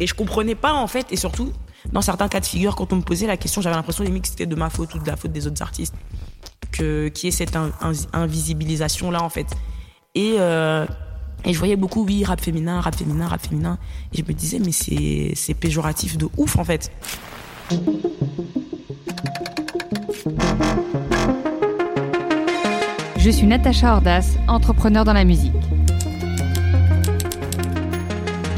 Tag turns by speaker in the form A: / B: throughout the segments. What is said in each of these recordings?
A: Et je comprenais pas, en fait, et surtout, dans certains cas de figure, quand on me posait la question, j'avais l'impression limite que c'était de ma faute ou de la faute des autres artistes. Que, qui est cette invisibilisation-là, en fait. Et, euh, et je voyais beaucoup, oui, rap féminin, rap féminin, rap féminin. Et je me disais, mais c'est péjoratif de ouf, en fait.
B: Je suis Natacha Ordas, entrepreneur dans la musique.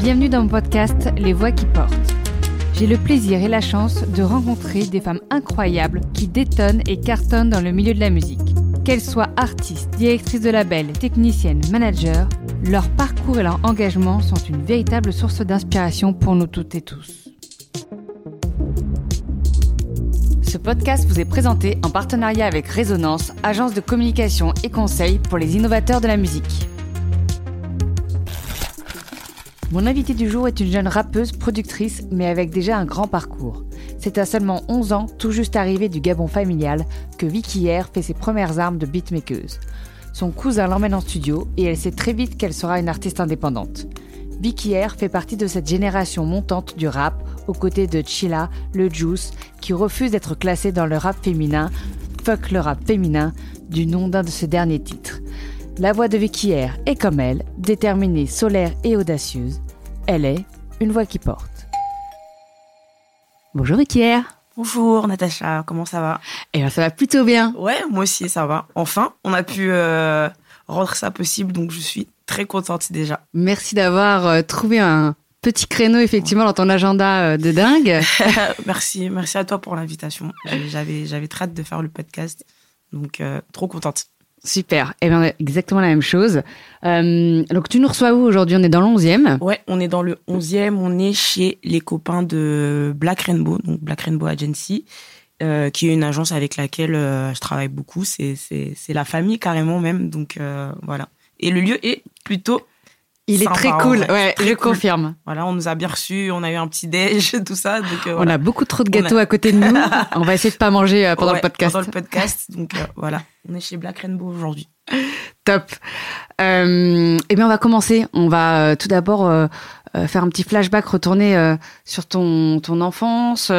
B: Bienvenue dans mon podcast Les Voix qui portent. J'ai le plaisir et la chance de rencontrer des femmes incroyables qui détonnent et cartonnent dans le milieu de la musique. Qu'elles soient artistes, directrices de label, techniciennes, managers, leur parcours et leur engagement sont une véritable source d'inspiration pour nous toutes et tous. Ce podcast vous est présenté en partenariat avec Résonance, agence de communication et conseil pour les innovateurs de la musique. Mon invitée du jour est une jeune rappeuse, productrice, mais avec déjà un grand parcours. C'est à seulement 11 ans, tout juste arrivée du Gabon familial, que Vicky Air fait ses premières armes de beatmakeuse. Son cousin l'emmène en studio et elle sait très vite qu'elle sera une artiste indépendante. Vicky Air fait partie de cette génération montante du rap, aux côtés de Chilla, le Juice, qui refuse d'être classé dans le rap féminin, Fuck le rap féminin, du nom d'un de ses derniers titres. La voix de Vicky Air est comme elle, déterminée, solaire et audacieuse. Elle est une voix qui porte. Bonjour Air.
A: Bonjour Natacha, comment ça va?
B: Eh bien ça va plutôt bien.
A: Ouais, moi aussi ça va. Enfin, on a pu euh, rendre ça possible, donc je suis très contente déjà.
B: Merci d'avoir euh, trouvé un petit créneau effectivement dans ton agenda euh, de dingue.
A: merci, merci à toi pour l'invitation. J'avais, j'avais très hâte de faire le podcast, donc trop contente.
B: Super. Eh bien, exactement la même chose. Euh, donc, tu nous reçois où aujourd'hui? On est dans le 11e
A: Ouais, on est dans le 11e. On est chez les copains de Black Rainbow, donc Black Rainbow Agency, euh, qui est une agence avec laquelle euh, je travaille beaucoup. C'est la famille carrément même. Donc, voilà. Et le lieu est plutôt
B: il est très cool, ouais, je confirme.
A: Voilà, on nous a bien reçus, on a eu un petit déj, tout ça. Donc,
B: On a beaucoup trop de gâteaux à côté de nous. on va essayer de pas manger pendant le podcast.
A: Pendant le podcast, donc voilà. On est chez Black Rainbow aujourd'hui.
B: Top. Euh, eh bien, on va commencer. On va euh, tout d'abord euh, euh, faire un petit flashback, retourner sur ton, ton enfance,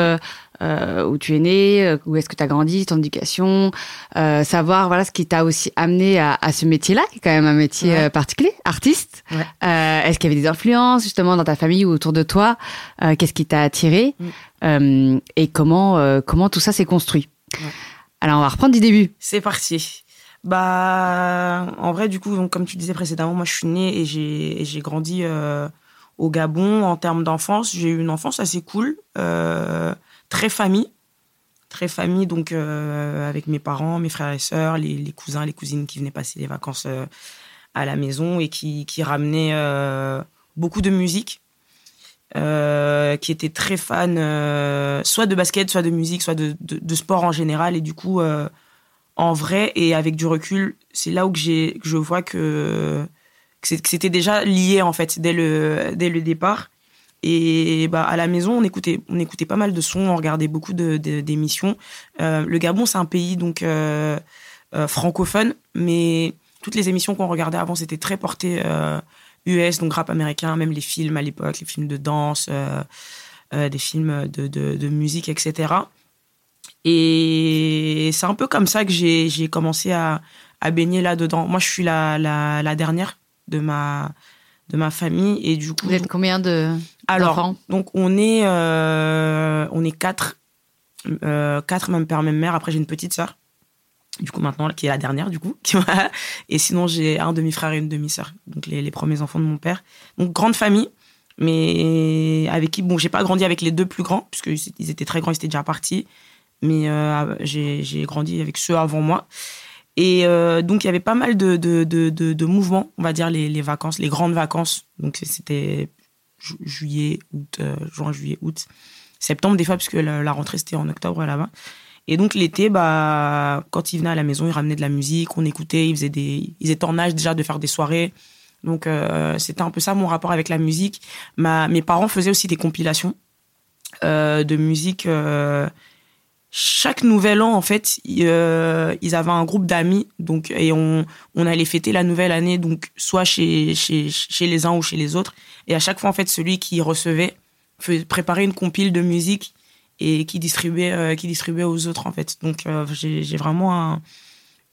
B: où tu es né, où est-ce que tu as grandi, ton éducation, savoir voilà ce qui t'a aussi amené à, à ce métier-là, qui est quand même un métier particulier, artiste. est-ce qu'il y avait des influences justement dans ta famille ou autour de toi Qu'est-ce qui t'a attiré mm. Et comment comment tout ça s'est construit? Alors, on va reprendre du début.
A: C'est parti. Bah, en vrai, du coup, donc, comme tu disais précédemment, moi, je suis née et j'ai, j'ai grandi euh, au Gabon en termes d'enfance. J'ai eu une enfance assez cool, euh, très famille. Très famille, donc euh, avec mes parents, mes frères et sœurs, les, cousins, les cousines qui venaient passer les vacances à la maison et qui, ramenaient beaucoup de musique. Euh, qui était très fan euh, soit de basket, soit de musique, soit de, sport en général. Et du coup, euh, en vrai et avec du recul, c'est là où je vois que, c'était déjà lié en fait dès le départ. Et bah, à la maison, on écoutait, on écoutait pas mal de sons, on regardait beaucoup de, d'émissions. le Gabon, c'est un pays donc francophone, mais toutes les émissions qu'on regardait avant, c'était très porté US, donc rap américain, même les films à l'époque, les films de danse, euh, euh, des films de, de, musique, etc. Et c'est un peu comme ça que j'ai commencé à, à baigner là-dedans. Moi, je suis la, la, dernière de ma, de ma famille. Et du coup,
B: Vous êtes combien de Alors,
A: donc on est, euh, on est quatre, quatre, même père, même mère. Après, j'ai une petite sœur du coup maintenant qui est la dernière du coup et sinon j'ai un demi-frère et une demi-sœur donc les, premiers enfants de mon père donc grande famille mais avec qui bon j'ai pas grandi avec les deux plus grands puisque ils étaient très grands ils étaient déjà partis mais euh, j'ai grandi avec ceux avant moi et euh, donc il y avait pas mal de, de, de, de, mouvements on va dire les, vacances les grandes vacances donc c'était juillet août euh, juin juillet août septembre des fois puisque la, rentrée c'était en octobre là-bas et donc l'été, bah, quand ils venaient à la maison, ils ramenaient de la musique, on écoutait, ils faisaient des, ils étaient en âge déjà de faire des soirées. Donc euh, c'était un peu ça mon rapport avec la musique. Mes parents faisaient aussi des compilations de musique. Euh, chaque nouvel an, en fait, ils avaient un groupe d'amis, donc et on, on allait fêter la nouvelle année, donc soit chez, chez, chez les uns ou chez les autres. Et à chaque fois, en fait, celui qui recevait préparait une compile de musique et qui distribuait, qui distribuait aux autres, en fait. Donc, j'ai vraiment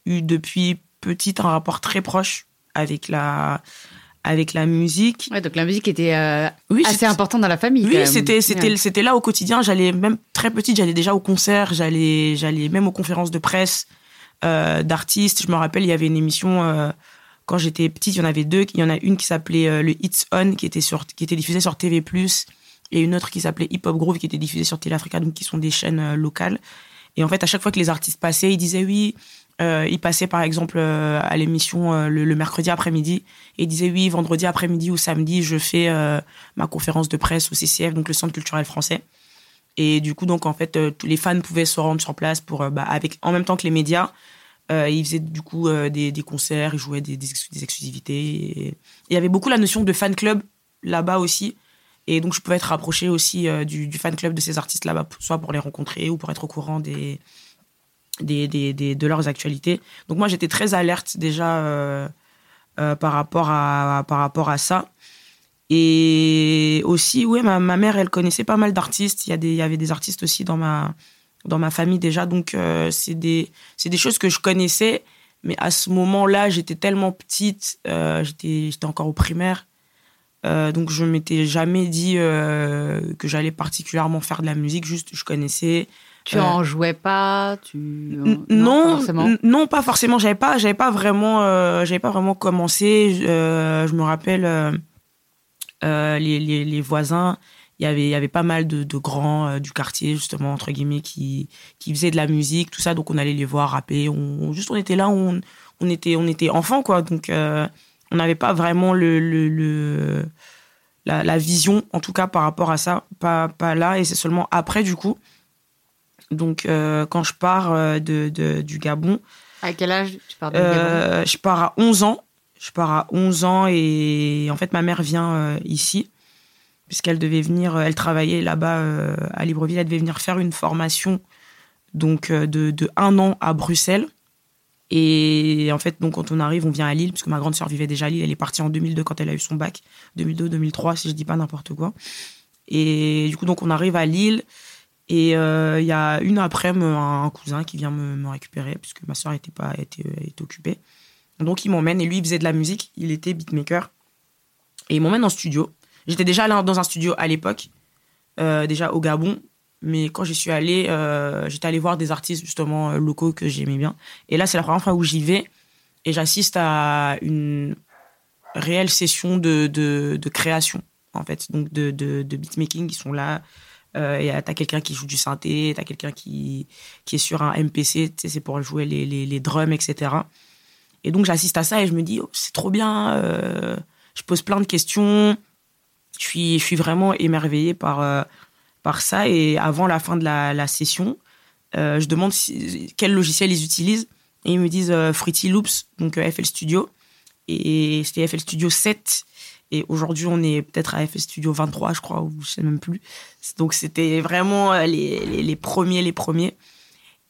A: eu depuis petite un rapport très proche avec la, avec la musique.
B: Ouais, donc la musique était euh, oui, assez importante dans la famille.
A: Oui, c'était c'était c'était là au quotidien. J'allais même très petite, j'allais déjà au concert, j'allais j'allais même aux conférences de presse euh, d'artistes. Je me rappelle, il y avait une émission euh, quand j'étais petite, il y en avait deux. Il y en a une qui s'appelait le Hits On, qui était sur qui était diffusée sur TV+, et une autre qui s'appelait Hip Hop Groove, qui était diffusée sur Télé Africa, donc qui sont des chaînes locales. Et en fait, à chaque fois que les artistes passaient, ils disaient oui, euh, il passait par exemple euh, à l'émission euh, le, mercredi après-midi et il disait oui, vendredi après-midi ou samedi, je fais ma conférence de presse au CCF, donc le Centre culturel français. Et du coup, donc en fait, tous les fans pouvaient se rendre sur place pour, bah, avec, en même temps que les médias. ils faisaient du coup des, concerts, ils jouaient des, exclusivités. il y avait beaucoup la notion de fan club là-bas aussi. Et donc, je pouvais être rapproché aussi du, du, fan club de ces artistes là-bas, soit pour les rencontrer ou pour être au courant des, des, des, des, de leurs actualités. Donc moi, j'étais très alerte déjà euh, euh, par, rapport à, par rapport à ça. Et aussi, oui, ma, ma mère, elle connaissait pas mal d'artistes. Il il y avait des artistes aussi dans ma, dans ma famille déjà. Donc, euh, c'est des, des choses que je connaissais. Mais à ce moment-là, j'étais tellement petite, j'étais encore au primaire. donc, je m'étais jamais dit que j'allais particulièrement faire de la musique. Juste, je connaissais.
B: Tu euh, en jouais pas tu
A: non pas non pas forcément. J'avais pas j'avais pas vraiment euh, j'avais pas vraiment commencé. Euh, je me rappelle les, les, les, voisins il y avait il y avait pas mal de, de grands du quartier justement entre guillemets qui qui faisaient de la musique tout ça. Donc on allait les voir rapper. On, juste on était là on on était on était enfants quoi. Donc on n'avait pas vraiment le, le, le la, la, vision en tout cas par rapport à ça. Pas pas là. Et c'est seulement après du coup donc, euh, quand je pars euh, de, du Gabon.
B: À quel âge tu pars
A: du euh, Je pars à 11 ans. Je pars à 11 ans et en fait, ma mère vient ici puisqu'elle devait venir, elle travaillait là-bas à Libreville, elle devait venir faire une formation donc de, de un an à Bruxelles. Et en fait, donc quand on arrive, on vient à Lille, puisque ma grande sœur vivait déjà à Lille. Elle est partie en 2002 quand elle a eu son bac, 2002-2003 si je dis pas n'importe quoi. Et du coup, donc on arrive à Lille. Et euh, il y a une après un cousin qui vient me, récupérer, puisque ma soeur était, pas, était, était occupée. Donc il m'emmène, et lui, il faisait de la musique, il était beatmaker. Et il m'emmène en studio. J'étais déjà dans un studio à l'époque, euh, déjà au Gabon. Mais quand j'y suis allé, euh, j'étais allé voir des artistes justement locaux que j'aimais bien. Et là, c'est la première fois où j'y vais et j'assiste à une réelle session de, de, création, en fait, donc de, de beatmaking. Ils sont là, euh, t'as quelqu'un qui joue du synthé, t'as quelqu'un qui, qui est sur un MPC, c'est pour jouer les, les, les, drums, etc. Et donc j'assiste à ça et je me dis, oh, c'est trop bien, euh, je pose plein de questions, je suis, je suis vraiment émerveillée par, euh, par ça. Et avant la fin de la, la session, euh, je demande quel logiciel ils utilisent. Et ils me disent Fruity Loops, donc FL Studio. Et c'était FL Studio 7 et aujourd'hui, on est peut-être à FS Studio 23, je crois, ou je sais même plus. Donc, c'était vraiment euh, les, les, premiers, les premiers.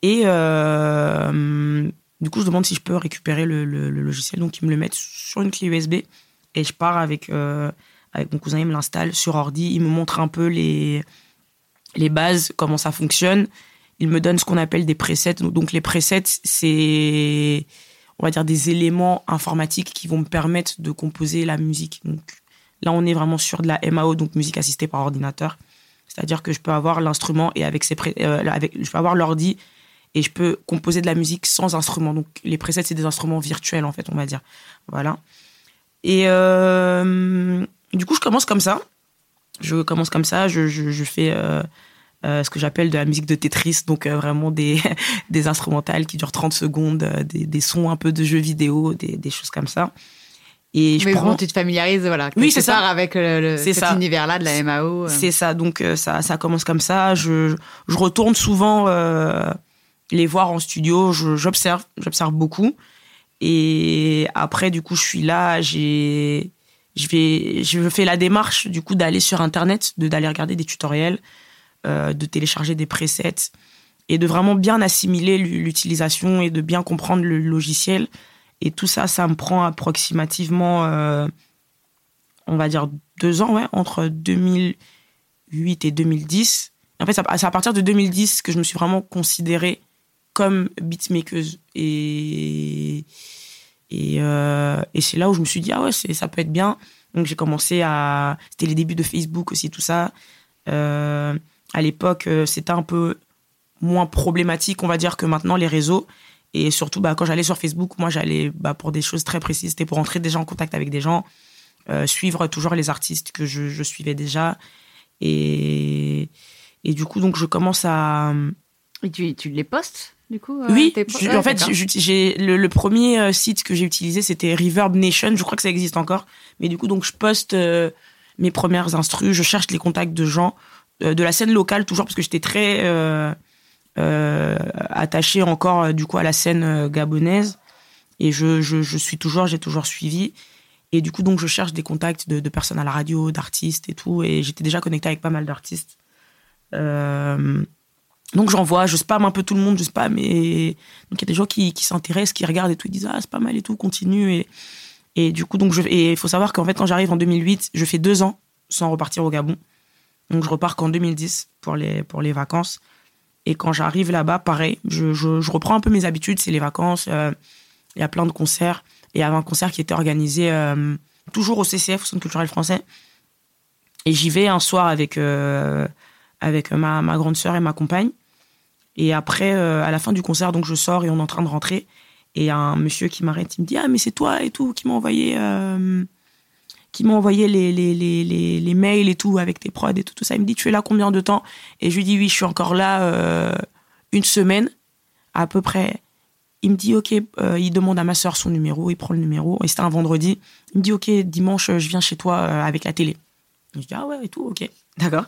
A: Et euh, du coup, je demande si je peux récupérer le, le, logiciel. Donc, ils me le mettent sur une clé USB. Et je pars avec, euh, avec mon cousin, il me l'installe sur ordi. Il me montre un peu les, les bases, comment ça fonctionne. Il me donne ce qu'on appelle des presets. Donc, les presets, c'est on va dire des éléments informatiques qui vont me permettre de composer la musique. Donc là, on est vraiment sur de la MAO, donc musique assistée par ordinateur. C'est-à-dire que je peux avoir l'instrument et avec ses euh, avec, je peux avoir l'ordi et je peux composer de la musique sans instrument. Donc les presets, c'est des instruments virtuels en fait, on va dire. Voilà. Et euh, du coup, je commence comme ça. Je commence comme ça. Je, je, fais euh, ce que j'appelle de la musique de Tetris, donc euh, vraiment des, des instrumentales qui durent 30 secondes, euh, des, des, sons un peu de jeux vidéo, des, des choses comme ça.
B: Et je Mais prends... bon, tu te familiarises, voilà.
A: Oui, c'est ça.
B: avec le, cet univers-là de la MAO.
A: C'est ça. Donc ça, ça commence comme ça. Je, je retourne souvent les voir en studio. J'observe, j'observe beaucoup. Et après, du coup, je suis là. J'ai, je vais, je fais la démarche du coup d'aller sur Internet, de d'aller regarder des tutoriels, euh, de télécharger des presets et de vraiment bien assimiler l'utilisation et de bien comprendre le logiciel. Et tout ça, ça me prend approximativement, euh, on va dire, deux ans, ouais, entre 2008 2008 et 2010. En fait, c'est à partir de 2010 que je me suis vraiment considérée comme beatmaker. Et, euh, et c'est là où je me suis dit, ah ouais, ça peut être bien. Donc j'ai commencé à... C'était les débuts de Facebook aussi, tout ça. À l'époque, euh, c'était un peu moins problématique, on va dire, que maintenant, les réseaux. Et surtout, bah, quand j'allais sur Facebook, moi, j'allais bah, pour des choses très précises. C'était pour entrer déjà en contact avec des gens, euh, suivre toujours les artistes que je, je suivais déjà. Et, et du coup, donc, je commence à...
B: Et tu, tu les postes du coup
A: Oui, en fait, j'ai le, le, premier site que j'ai utilisé, c'était Reverb Nation. Je crois que ça existe encore. Mais du coup, donc, je poste mes premières instrus, je cherche les contacts de gens euh, de la scène locale toujours parce que j'étais très euh, euh, attachée encore du coup à la scène gabonaise. Et je, je, suis toujours j'ai toujours suivi. Et du coup donc je cherche des contacts de, personnes à la radio d'artistes et tout. Et j'étais déjà connectée avec pas mal d'artistes. Donc j'envoie je spam un peu tout le monde je spam. Et donc il y a des gens qui, qui s'intéressent qui regardent et tout. Ils disent ah c'est pas mal et tout continue. Et et du coup donc je et il faut savoir qu'en fait quand j'arrive en 2008 je fais deux ans sans repartir au Gabon donc je repars qu'en 2010 pour les, vacances. Et quand j'arrive là-bas, pareil, je, reprends un peu mes habitudes, c'est les vacances, euh, il y a plein de concerts. Et il y avait un concert qui était organisé euh, toujours au CCF, au Centre culturel français. Et j'y vais un soir avec, euh, ma, grande sœur et ma compagne. Et après, à la fin du concert, donc je sors et on est en train de rentrer. Et un monsieur qui m'arrête, il me dit Ah, mais c'est toi et tout qui m'a envoyé qui m'a envoyé les, les, les, les, mails et tout avec tes prods et tout, tout ça. Il me dit, tu es là combien de temps? Et je lui dis, oui, je suis encore là euh, une semaine à peu près. Il me dit, ok, euh, il demande à ma soeur son numéro, il prend le numéro, et c'était un vendredi. Il me dit, ok, dimanche, je viens chez toi euh, avec la télé. je dis, ah ouais, et tout, ok, d'accord.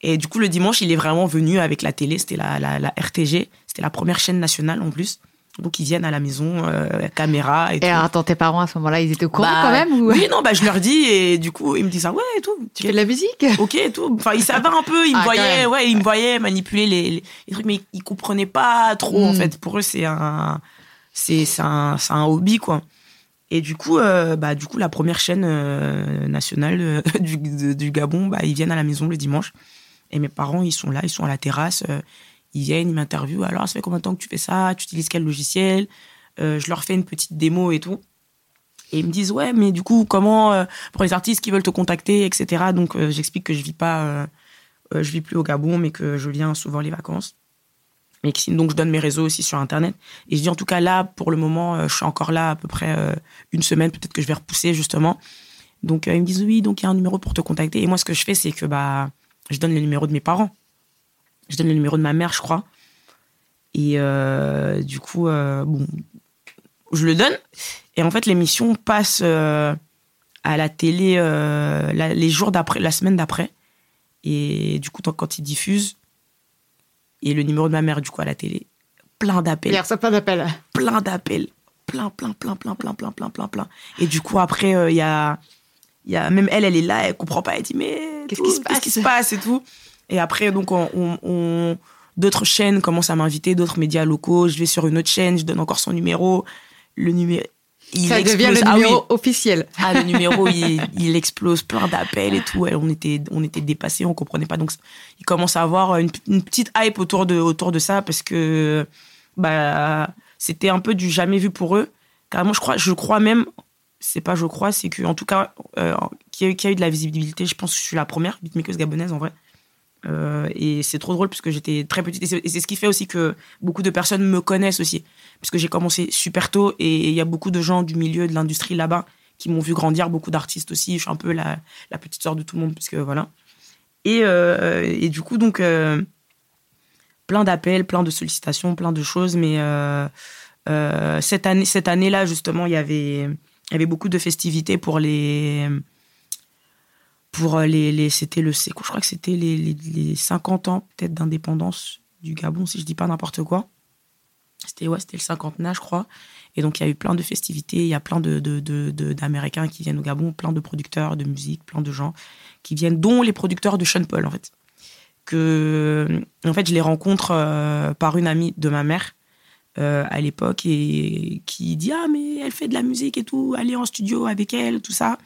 A: Et du coup, le dimanche, il est vraiment venu avec la télé, c'était la, la RTG, c'était la première chaîne nationale en plus. Donc ils viennent à la maison, euh, caméra et, et tout.
B: attends, tes parents à ce moment-là, ils étaient au courant bah, quand même ou...
A: Oui, non, bah je leur dis et du coup ils me disent ah ouais et tout.
B: Tu fais de la musique?
A: Ok et tout. Enfin ils savaient un peu, ils me ah, voyaient, ouais, ils me voyaient manipuler les, les, trucs, mais ils comprenaient pas trop en hmm. fait. Pour eux c'est un, c'est un, un hobby quoi. Et du coup, euh, bah du coup la première chaîne euh, nationale euh, du, du Gabon, bah ils viennent à la maison le dimanche. Et mes parents ils sont là, ils sont à la terrasse ils viennent, ils m'interviewent. Alors, ça fait combien de temps que tu fais ça? Tu utilises quel logiciel? Euh, Je leur fais une petite démo et tout. Et ils me disent, ouais, mais du coup, comment, euh, pour les artistes qui veulent te contacter, etc. Donc, euh, j'explique que je vis pas, je vis plus au Gabon, mais que je viens souvent les vacances. Mais donc, je donne mes réseaux aussi sur Internet. Et je dis, en tout cas, là, pour le moment, je suis encore là à peu près une semaine. Peut-être que je vais repousser, justement. Donc, ils me disent, oui, donc il y a un numéro pour te contacter. Et moi, ce que je fais, c'est que, bah, je donne le numéro de mes parents. Je donne le numéro de ma mère, je crois. Et euh, du coup, euh, bon, je le donne. Et en fait, l'émission passe euh, à la télé les jours d'après, la semaine d'après. Et du coup, quand ils diffusent, et le numéro de ma mère, du coup, à la télé, plein d'appels.
B: Il plein d'appels.
A: Plein d'appels. Plein, plein, plein, plein, plein, plein, plein, plein, plein. Et du coup, après, il y a, y a. Même elle, elle est là, elle comprend pas. Elle dit, mais. Qu'est-ce qui se passe Qu'est-ce qui se passe et tout. Et après, donc, on, d'autres chaînes commencent à m'inviter, d'autres médias locaux. Je vais sur une autre chaîne, je donne encore son numéro. Le numéro.
B: Il ça devient le ah numéro officiel.
A: Ah, le numéro, il, explose, plein d'appels et tout. on était, on était dépassés, on comprenait pas. Donc, il commence à avoir une, petite hype autour de, autour de ça parce que, bah, c'était un peu du jamais vu pour eux. Carrément, je crois, je crois même, c'est pas je crois, c'est que, en tout cas, euh, qui, a, a, eu de la visibilité. Je pense que je suis la première beatmaker gabonaise en vrai. Euh, et c'est trop drôle parce que j'étais très petite. Et c'est ce qui fait aussi que beaucoup de personnes me connaissent aussi. Parce que j'ai commencé super tôt et il y a beaucoup de gens du milieu de l'industrie là-bas qui m'ont vu grandir, beaucoup d'artistes aussi. Je suis un peu la, petite sœur de tout le monde, parce voilà. Et, euh, et du coup, donc, euh, plein d'appels, plein de sollicitations, plein de choses. Mais cette année, cette année-là, justement, il y avait, il y avait beaucoup de festivités pour les pour euh, les, les c'était le je crois que c'était les, les, 50 ans peut-être d'indépendance du Gabon si je dis pas n'importe quoi. C'était ouais c'était le cinquantenaire je crois. Et donc il y a eu plein de festivités il y a plein de d'américains qui viennent au Gabon plein de producteurs de musique plein de gens qui viennent dont les producteurs de Sean Paul en fait. Que en fait je les rencontre euh, par une amie de ma mère euh, à l'époque et qui dit ah mais elle fait de la musique et tout allez en studio avec elle tout ça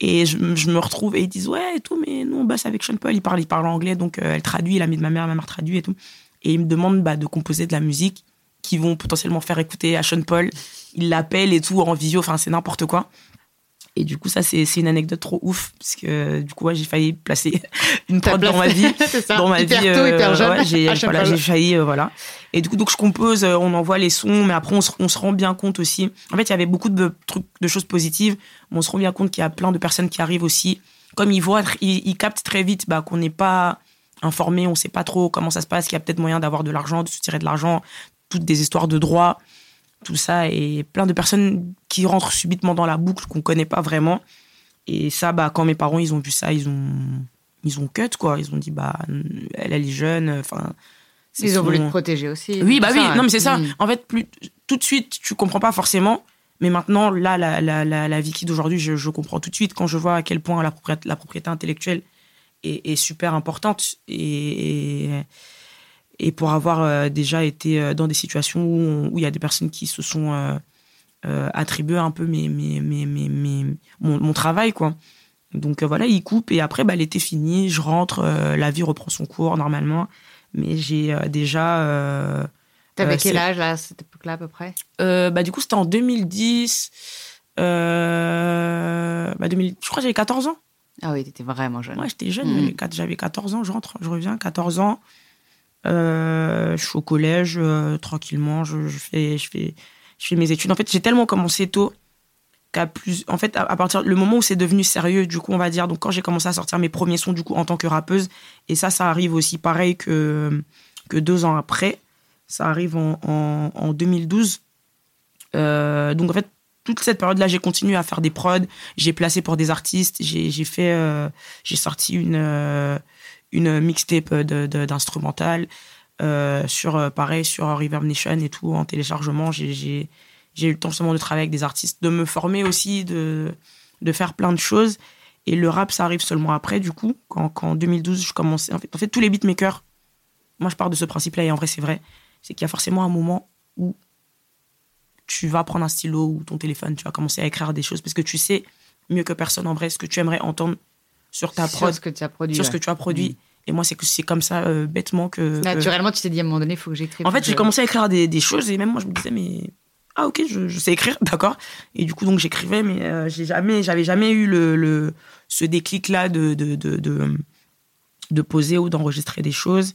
A: Et je, me retrouve et ils disent ouais et tout, mais nous on bosse avec Sean Paul, il parle, il parle anglais, donc elle traduit, l'ami de ma mère, ma mère traduit et tout. Et ils me demandent bah, de composer de la musique qui vont potentiellement faire écouter à Sean Paul. Ils l'appellent et tout en visio, enfin c'est n'importe quoi. Et du coup, ça, c'est une anecdote trop ouf, parce que du coup, j'ai failli placer une prod dans ma vie.
B: ça. Dans ma hyper vie. Tôt, hyper jeune.
A: j'ai voilà, failli, euh, voilà. Et du coup, donc, je compose, euh, on envoie les sons, mais après, on se, on se, rend bien compte aussi. En fait, il y avait beaucoup de trucs, de choses positives, mais on se rend bien compte qu'il y a plein de personnes qui arrivent aussi. Comme ils voient, ils, ils captent très vite bah, qu'on n'est pas informé, on sait pas trop comment ça se passe, qu'il y a peut-être moyen d'avoir de l'argent, de se tirer de l'argent, toutes des histoires de droit tout ça, et plein de personnes qui rentrent subitement dans la boucle qu'on connaît pas vraiment. Et ça, bah, quand mes parents, ils ont vu ça, ils ont, ils ont cut, quoi. Ils ont dit, bah, elle, elle est jeune, enfin.
B: Ils ont voulu te protéger aussi.
A: Oui, bah oui, non, mais c'est ça. En fait, plus, tout de suite, tu comprends pas forcément. Mais maintenant, là, la, la, la, la Vicky d'aujourd'hui, je, je, comprends tout de suite quand je vois à quel point la propriété, la propriété intellectuelle est, est super importante. et, et pour avoir euh, déjà été euh, dans des situations où il y a des personnes qui se sont euh, attribuées un peu mes, mes, mes, mes mon, mon, travail, quoi. Donc voilà, il coupe et après, bah, l'été fini, je rentre, la vie reprend son cours normalement. Mais j'ai déjà.
B: T'avais quel âge à cette époque-là à peu près?
A: Bah, Du coup, c'était en 2010. bah, 2000, je crois que j'avais 14 ans.
B: Ah oui, t'étais vraiment jeune.
A: Ouais, j'étais jeune, mmh. j'avais 14 ans, je rentre, je reviens, 14 ans. Euh, je suis au collège euh, tranquillement, je, fais, mes études. En fait, j'ai tellement commencé tôt qu'à plus. En fait, à, partir le moment où c'est devenu sérieux, du coup, on va dire, donc quand j'ai commencé à sortir mes premiers sons, du coup, en tant que rappeuse, et ça, ça arrive aussi pareil que, deux ans après. Ça arrive en, en, 2012. Euh, donc, en fait, toute cette période-là, j'ai continué à faire des prods, j'ai placé pour des artistes, j'ai fait, j'ai sorti une, une mixtape d'instrumental. Euh, sur euh, pareil sur Reverb Nation et tout en téléchargement j'ai eu le temps seulement de travailler avec des artistes de me former aussi de de faire plein de choses et le rap ça arrive seulement après du coup quand, en 2012 je commençais en fait, en fait tous les beatmakers moi je pars de ce principe là et en vrai c'est vrai c'est qu'il y a forcément un moment où tu vas prendre un stylo ou ton téléphone tu vas commencer à écrire des choses parce que tu sais mieux que personne en vrai ce que tu aimerais entendre sur ta prod,
B: sur ce que tu as produit.
A: Sur ce que tu as produit. Mm. Et moi, c'est que c'est comme ça, euh, bêtement que.
B: Naturellement, tu t'es dit à un moment donné, il faut que j'écrive.
A: En fait, j'ai commencé à écrire des, des, choses et même moi, je me disais, mais. Ah, ok, je, je sais écrire, d'accord. Et du coup, donc, j'écrivais, mais euh, j'ai jamais, j'avais jamais eu le, le ce déclic-là de, de, de, de, de poser ou d'enregistrer des choses.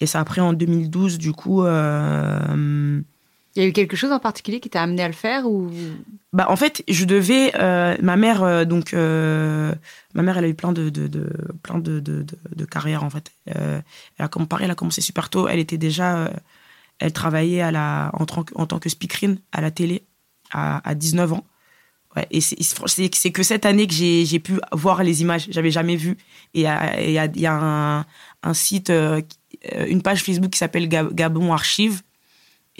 A: Et c'est après, en 2012, du coup. Euh,
B: il y a eu quelque chose en particulier qui t'a amené à le faire ou?
A: Bah en fait, je devais euh, ma mère euh, donc euh, ma mère elle a eu plein de, de, plein de, de, carrières en fait. elle a commencé super tôt, elle était déjà elle travaillait à la en en tant que speakerine à la télé à, à 19 ans. Ouais, et c'est que cette année que j'ai pu voir les images, j'avais jamais vu. Et il y a un, un, site, une page Facebook qui s'appelle Gabon Archive,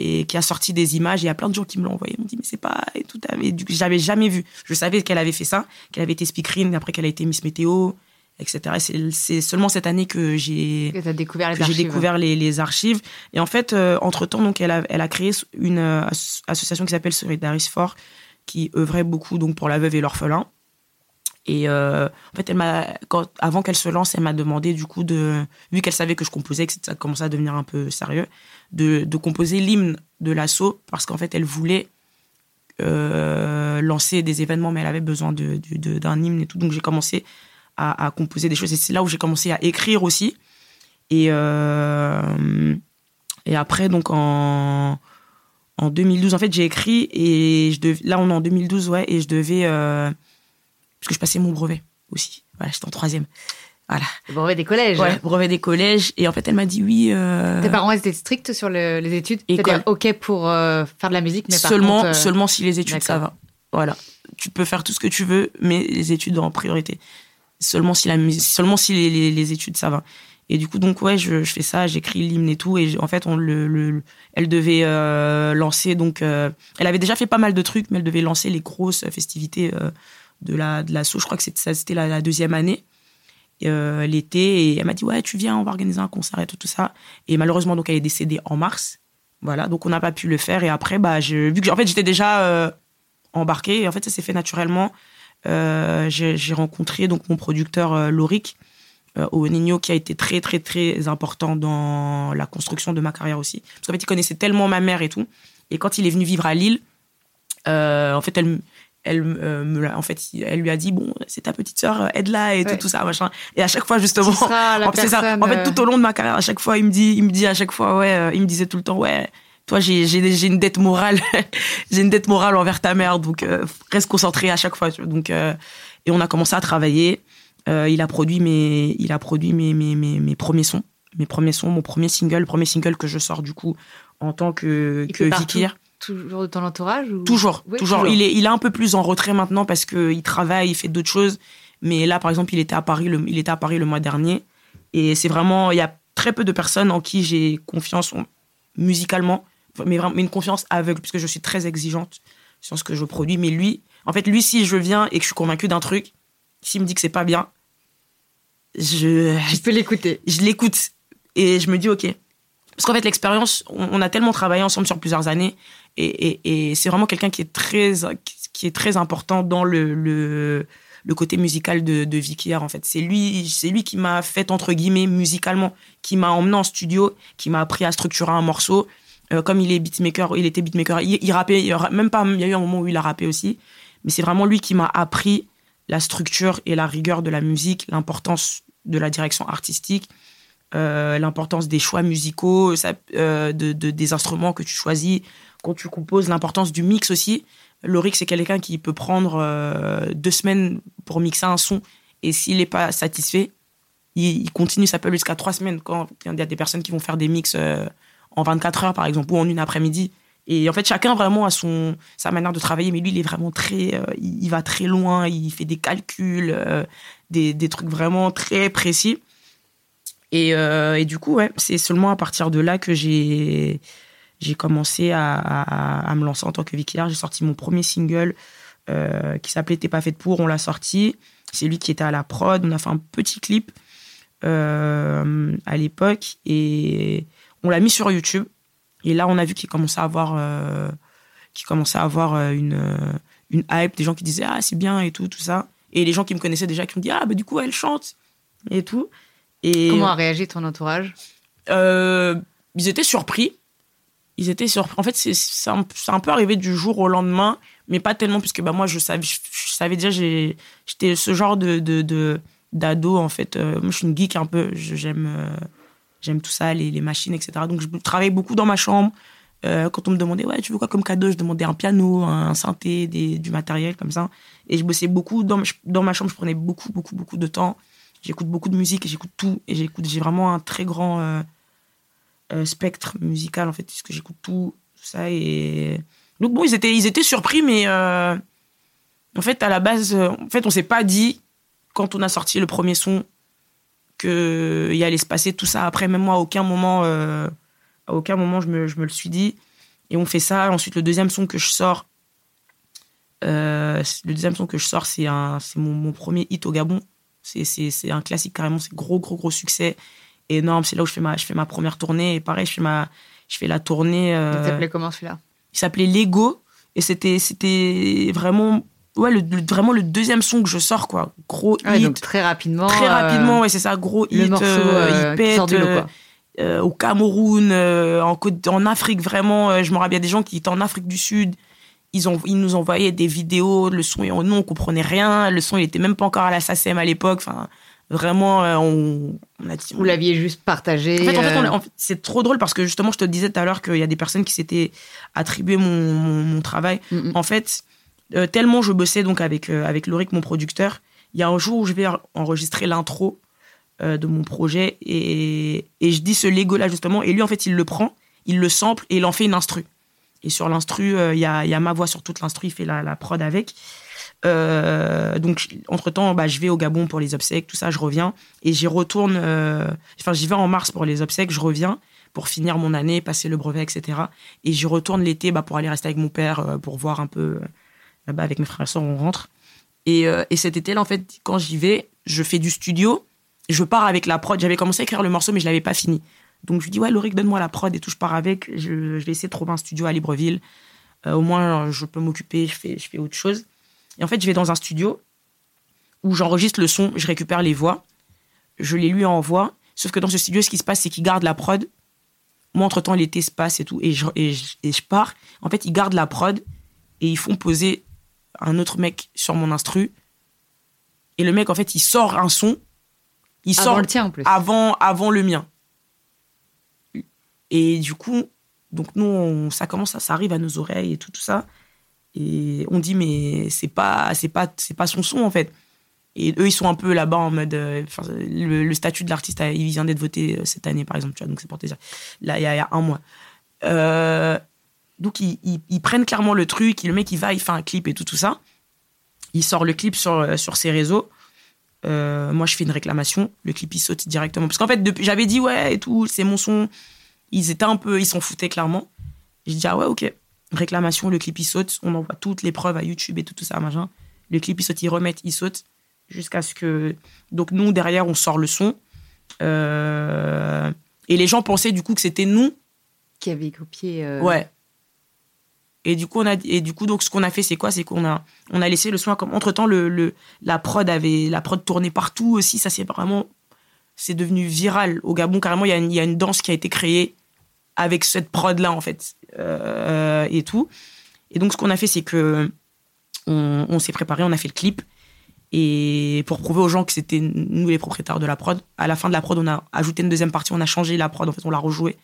A: et qui a sorti des images. Il y a plein de gens qui me l'ont envoyé. Ils m'ont dit, mais c'est pas. Et tout. Et j'avais jamais vu. Je savais qu'elle avait fait ça, qu'elle avait été speakerine, après qu'elle a été Miss Météo, etc. C'est seulement cette année que j'ai
B: découvert,
A: les, archives. découvert les, les, archives. Et en fait, euh, donc, elle a, elle a créé une euh, association qui s'appelle Solidaris Fort, qui œuvrait beaucoup donc, pour la veuve et l'orphelin. Et euh, en fait, elle m'a, avant qu'elle se lance, elle m'a demandé du coup de, vu qu'elle savait que je composais, que ça commençait à devenir un peu sérieux, de, de composer l'hymne de l'assaut parce qu'en fait, elle voulait euh, lancer des événements, mais elle avait besoin de, d'un hymne et tout. Donc j'ai commencé à, à, composer des choses et c'est là où j'ai commencé à écrire aussi. Et euh, et après donc en en 2012, en fait, j'ai écrit et je dev... là on est en 2012, ouais, et je devais euh, parce que je passais mon brevet aussi. Voilà, j'étais en troisième. Voilà.
B: Le brevet des collèges.
A: Ouais, brevet des collèges. Et en fait, elle m'a dit oui. Euh...
B: Tes parents étaient stricts sur les études? C'est-à-dire OK pour euh, faire de la musique, mais par
A: seulement,
B: contre, euh,
A: Seulement si les études, ça va. Voilà. Tu peux faire tout ce que tu veux, mais les études en priorité. Seulement si, la musique, seulement si les, les, les, études, ça va. Et du coup, donc, ouais, je, je fais ça, j'écris l'hymne et tout. Et en fait, on le, le elle devait lancer, donc, elle avait déjà fait pas mal de trucs, mais elle devait lancer les grosses festivités de la de l'assaut. Je crois que c'était c'était la, deuxième année. Euh, l'été et elle m'a dit ouais tu viens on va organiser un concert et tout, ça et malheureusement donc elle est décédée en mars voilà donc on n'a pas pu le faire et après bah je, vu que en fait j'étais déjà euh, embarquée et en fait ça s'est fait naturellement j'ai rencontré donc mon producteur Loric au Nino qui a été très très très important dans la construction de ma carrière aussi. Parce qu'en fait, il connaissait tellement ma mère et tout. Et quand il est venu vivre à Lille, en fait, elle, elle euh, me en fait elle lui a dit bon c'est ta petite sœur aide-la et tout, tout ça machin. Et à chaque fois justement
B: c'est ça.
A: en fait tout au long de ma carrière à chaque fois il me dit il me dit à chaque fois ouais euh, il me disait tout le temps ouais toi j'ai j'ai une dette morale j'ai une dette morale envers ta mère donc euh, reste concentré à chaque fois donc et on a commencé à travailler. Il a produit mes il a produit mes mes, mes mes premiers sons. Mes premiers sons mon premier single le premier single que je sors du coup en tant que que Vikir
B: toujours de ton entourage
A: toujours, toujours, Il est, il est un peu plus en retrait maintenant parce que il travaille, il fait d'autres choses. Mais là, par exemple, il était à Paris le, il était à Paris le mois dernier. Et c'est vraiment, il y a très peu de personnes en qui j'ai confiance musicalement, mais vraiment une confiance aveugle puisque je suis très exigeante sur ce que je produis. Mais lui, en fait, lui, si je viens et que je suis convaincu d'un truc, s'il me dit que c'est pas bien, je.
B: Je peux l'écouter.
A: Je l'écoute et je me dis ok. Parce qu'en fait, l'expérience, on, a tellement travaillé ensemble sur plusieurs années et, c'est vraiment quelqu'un qui est très qui est très important dans le, le, côté musical de, de en fait. C'est lui, c'est lui qui m'a fait entre guillemets musicalement, qui m'a emmené en studio, qui m'a appris à structurer un morceau. Euh, comme il est beatmaker, il était beatmaker, il, il rappait, même pas, il y a eu un moment où il a rappé aussi, mais c'est vraiment lui qui m'a appris la structure et la rigueur de la musique, l'importance de la direction artistique, euh, l'importance des choix musicaux, euh, de, des instruments que tu choisis, quand tu composes, l'importance du mix aussi. Loric, c'est quelqu'un qui peut prendre euh, deux semaines pour mixer un son et s'il n'est pas satisfait, il, continue, ça peut jusqu'à trois semaines. Quand il y a des personnes qui vont faire des mix euh, en 24 heures, par exemple, ou en une après-midi. Et en fait, chacun vraiment a son, sa manière de travailler, mais lui, il est vraiment très. Euh, il, va très loin, il fait des calculs, des, des, trucs vraiment très précis. Et, et du coup, ouais, c'est seulement à partir de là que j'ai j'ai commencé à, à, me lancer en tant que vicaire. J'ai sorti mon premier single euh, qui s'appelait T'es pas faite pour. On l'a sorti. C'est lui qui était à la prod. On a fait un petit clip euh, à l'époque et on l'a mis sur YouTube. Et là, on a vu qu'il commençait à avoir, euh, qu'il commençait à avoir une, une hype, des gens qui disaient ah c'est bien et tout, tout ça. Et les gens qui me connaissaient déjà qui me dit ah bah du coup elle chante et tout. Et
B: comment a réagi ton entourage?
A: Ils étaient surpris ils étaient surpris. En fait, c'est un, un, peu arrivé du jour au lendemain, mais pas tellement, puisque bah, moi, je savais, déjà, j'étais ce genre de, d'ado, en fait. Euh, moi, je suis une geek un peu, j'aime euh, j'aime tout ça, les, machines, etc. Donc, je travaillais beaucoup dans ma chambre. Euh, quand on me demandait, ouais, tu veux quoi comme cadeau? Je demandais un piano, un synthé, du matériel comme ça. Et je bossais beaucoup dans, dans ma chambre, je prenais beaucoup, beaucoup, beaucoup de temps. J'écoute beaucoup de musique j'écoute tout. Et j'écoute, j'ai vraiment un très grand euh, spectre musical, en fait, puisque j'écoute tout, ça. Et... Donc, bon, ils étaient, ils étaient surpris, mais euh, en fait, à la base, euh, en fait, on s'est pas dit, quand on a sorti le premier son, qu'il allait se passer tout ça. Après, même moi, à aucun moment, aucun moment, je me, je me, le suis dit. Et on fait ça. Ensuite, le deuxième son que je sors, le deuxième son que je sors, c'est mon, mon, premier hit au Gabon. C'est un classique carrément, c'est gros, gros, gros succès énorme. C'est là où je fais ma, je fais ma première tournée. Et pareil, je fais, ma, je fais la tournée.
B: Euh, il s'appelait comment celui-là?
A: Il s'appelait Lego. Et c'était, c'était vraiment, ouais, le, vraiment le deuxième son que je sors, quoi. Gros
B: ah hit. Donc très rapidement.
A: Très rapidement, ouais, c'est ça, gros
B: le
A: hit.
B: Morceau, euh, euh,
A: euh au Cameroun, en, en Afrique, vraiment. je me rappelle, il y a des gens qui étaient en Afrique du Sud. Ils, ont, ils nous envoyaient des vidéos, le son, nous, on comprenait rien. Le son, il était même pas encore à la SACEM à l'époque. Enfin, Vraiment, euh, on,
B: on a Vous l'aviez juste partagé.
A: En fait, en fait, euh. c'est trop drôle parce que justement, je te disais tout à l'heure qu'il y a des personnes qui s'étaient attribué mon, mon, travail. Mm, mm. En fait, euh, tellement je bossais donc avec, avec Loric, mon producteur, il y a un jour où je vais enregistrer l'intro de mon projet et, et, je dis ce Lego là justement et lui en fait il le prend, il le sample et il en fait une instru. Et sur l'instru, il y, a, y, a, ma voix sur toute l'instru, il fait la, la prod avec. Euh, donc, entre-temps, bah, je vais au Gabon pour les obsèques, tout ça, je reviens. Et j'y retourne, euh, enfin, j'y vais en mars pour les obsèques, je reviens pour finir mon année, passer le brevet, etc. Et j'y retourne l'été bah, pour aller rester avec mon père, euh, pour voir un peu, là-bas, avec mes frères et soeurs, on rentre. Et, et cet été-là, en fait, quand j'y vais, je fais du studio, je pars avec la prod. J'avais commencé à écrire le morceau, mais je l'avais pas fini. Donc, je lui dis, ouais, Loric, donne-moi la prod et tout, je pars avec. Je, vais essayer de trouver un studio à Libreville. au moins, je peux m'occuper, je fais, je fais autre chose. Et en fait, je vais dans un studio où j'enregistre le son, je récupère les voix, je les lui envoie. Sauf que dans ce studio, ce qui se passe, c'est qu'il garde la prod. Moi, entre-temps, l'été se passe et tout, et je, et, je, et je pars. En fait, ils gardent la prod et ils font poser un autre mec sur mon instru. Et le mec, en fait, il sort un son. Il
B: Avant
A: sort
B: le tien, en plus.
A: avant, avant le mien. Et du coup, donc nous, on- ça commence, à- ça arrive à nos oreilles et tout, tout ça. Et on dit, mais c'est pas, c'est pas, c'est pas son son, en fait. Et eux, ils sont un peu là-bas en mode. euh, le, statut de l'artiste, euh, il vient d'être voté euh, cette année, par exemple, tu vois, donc c'est pour te dire. Là, il y, a- un mois. Donc, ils, prennent clairement le truc, le mec, il va, il fait un clip et tout, tout ça. Il sort le clip sur, sur ses réseaux. Moi, je fais une réclamation. Le clip, il saute directement. Parce qu'en fait, j'avais dit, ouais, et tout, c'est mon son. Ils étaient un peu, ils s'en foutaient clairement. J'ai dit, ah ouais, ok. Réclamation, le clip, il saute. On envoie toutes les preuves à YouTube et tout, tout ça, machin. Le clip, il saute, ils remettent, il saute. Jusqu'à ce que. Donc, nous, derrière, on sort le son. Euh, Et les gens pensaient, du coup, que c'était nous.
B: Qui avait copié. euh,
A: Ouais. Et du coup, on a, et du coup, donc, ce qu'on a fait, c'est quoi? C'est qu'on a, on a laissé le son comme. Entre temps, le, le, la prod avait, la prod tournait partout aussi. Ça, c'est vraiment, c'est devenu viral. Au Gabon, carrément, il y, a une- il y a une danse qui a été créée avec cette prod-là, en fait, euh, et tout. Et donc, ce qu'on a fait, c'est que on, s'est préparé, on a fait le clip. Et pour prouver aux gens que c'était nous les propriétaires de la prod, à la fin de la prod, on a ajouté une deuxième partie, on a changé la prod, en fait, on l'a rejouée.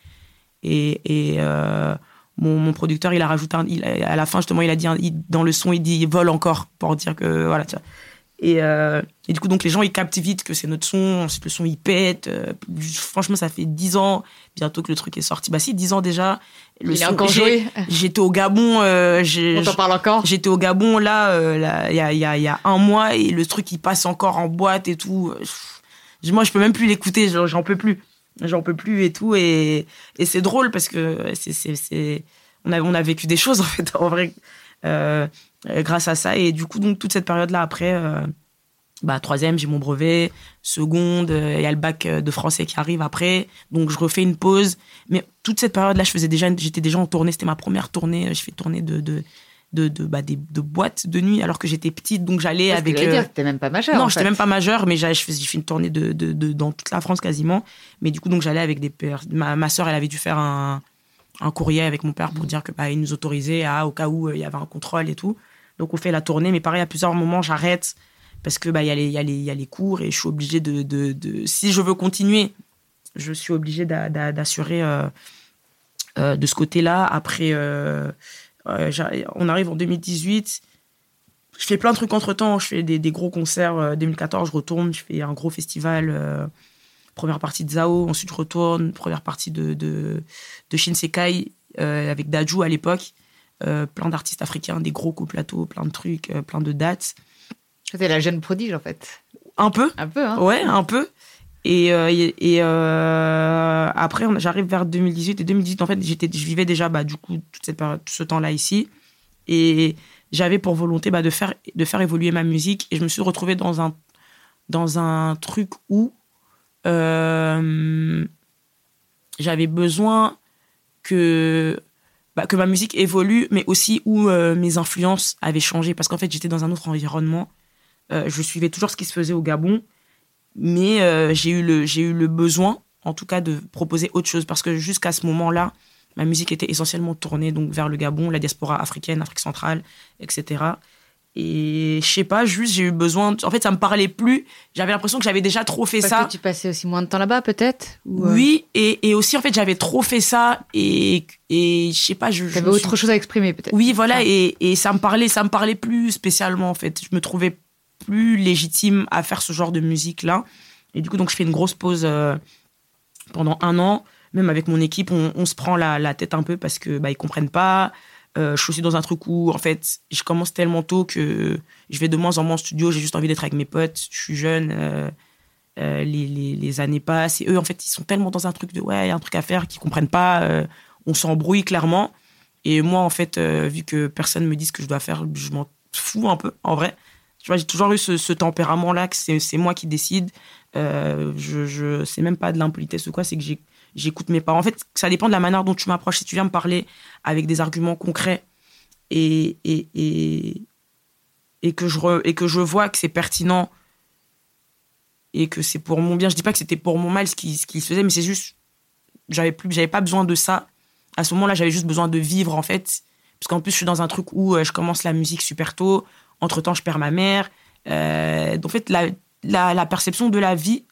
A: Et, euh, mon, producteur, il a rajouté à la fin, justement, il a dit, dans le son, il dit vole encore, pour dire que, voilà, tu vois. Et, euh, et du coup, donc, les gens, ils captent vite que c'est notre son, ensuite, le son, il pète. euh, franchement, ça fait 10 ans, bientôt que le truc est sorti. Bah si, 10 ans déjà. Le
B: Il est encore joué.
A: J'étais au Gabon, euh,
B: On t'en parle encore
A: J'étais au Gabon là, il y, a, il y, a, il y a un mois et le truc il passe encore en boîte et tout. Moi je peux même plus l'écouter, j'en peux plus, j'en peux plus et tout et, et c'est drôle parce que c'est on a on a vécu des choses en fait en vrai euh, grâce à ça et du coup donc toute cette période là après euh, bah troisième j'ai mon brevet, seconde euh, il y a le bac euh, de français qui arrive après donc je refais une pause mais toute cette période là je faisais déjà j'étais déjà en tournée c'était ma première tournée je fais tournée de de de, de, bah, des, de boîtes de nuit alors que j'étais petite donc j'allais
B: que
A: avec
B: j'allais
A: euh,
B: dire, même pas majeur.
A: non, j'étais même pas majeure, mais j'ai fait, une tournée de, de, de- dans toute la France quasiment. Mais du coup, donc j'allais avec des pères. Ma, ma soeur, elle avait dû faire un, un courrier avec mon père pour dire que bah, il nous autorisait à, au cas où euh, il y avait un contrôle et tout. Donc on fait la tournée, mais pareil, à plusieurs moments, j'arrête parce que bah y, a les- y, cours et je suis obligée de, si je veux continuer, je suis obligée d'a- d'a- d'assurer euh, euh, de ce côté-là. Après, euh, on arrive en 2018 je fais plein de trucs entre temps. Je fais des, gros concerts. euh, 2014, je retourne. Je fais un gros festival. première partie de Zao. Ensuite, je retourne. Première partie de, Shinsekai avec Daju à l'époque. Euh, plein d'artistes africains, des gros coups plateaux, plein de trucs, euh, plein de dates.
B: C'était la jeune prodige, en fait.
A: Un peu.
B: Un peu, hein.
A: Ouais, un peu. Et, euh, et, euh, après, j'arrive vers 2018. Et 2018, en fait, j'étais, je vivais déjà, bah, du coup, toute cette période, tout ce temps-là ici. Et j'avais pour volonté bah, de, faire, de faire évoluer ma musique. Et je me suis retrouvée dans un, dans un truc où euh, j'avais besoin que, bah, que ma musique évolue, mais aussi où euh, mes influences avaient changé. Parce qu'en fait, j'étais dans un autre environnement. Euh, je suivais toujours ce qui se faisait au Gabon, mais euh, j'ai eu, le- j'ai eu le besoin, en tout cas, de proposer autre chose. Parce que jusqu'à ce moment-là, ma musique était essentiellement tournée donc, vers le Gabon, la diaspora africaine, Afrique centrale, etc. Et je sais pas, juste j'ai eu besoin. de- En fait, ça me parlait plus. J'avais l'impression que j'avais déjà trop fait
B: Parce
A: ça.
B: que tu passais aussi moins de temps là-bas, peut-être Ou, euh,
A: Oui, et, et aussi en fait j'avais trop fait ça et, et je sais pas, je,
B: T'avais autre
A: suis-
B: chose à exprimer, peut-être
A: Oui, voilà,
B: Ah.
A: et, et ça me parlait, ça me parlait plus spécialement en fait. Je me trouvais plus légitime à faire ce genre de musique là. Et du coup, donc je fais une grosse pause euh, pendant un an. Même avec mon équipe, on, on se prend la, la tête un peu parce que bah ils comprennent pas. Euh, je suis aussi dans un truc où en fait je commence tellement tôt que je vais de moins en moins en studio. J'ai juste envie d'être avec mes potes. Je suis jeune. euh, euh, les, les, années passent et eux en fait ils sont tellement dans un truc de ouais il y a un truc à faire qu'ils comprennent pas on s'embrouille clairement et moi en fait vu que personne me dit ce que je dois faire je m'en fous un peu en vrai tu vois j'ai toujours eu ce, ce tempérament là que c'est moi qui décide euh, je, je c'est même pas de l'impolitesse ou quoi c'est que j'écoute mes parents en fait ça dépend de la manière dont tu m'approches si tu viens me parler avec des arguments concrets et et, et, que je et que je vois que c'est pertinent et que c'est pour mon bien. Je dis pas que c'était pour mon mal ce qui, ce qui se faisait, mais c'est juste, j'avais plus, j'avais pas besoin de ça. À ce moment-là, j'avais juste besoin de vivre, en fait. Parce qu'en plus, je suis dans un truc où euh, je commence la musique super tôt. Entre temps, je perds ma mère. Euh, donc, en fait, la, la, perception de la vie,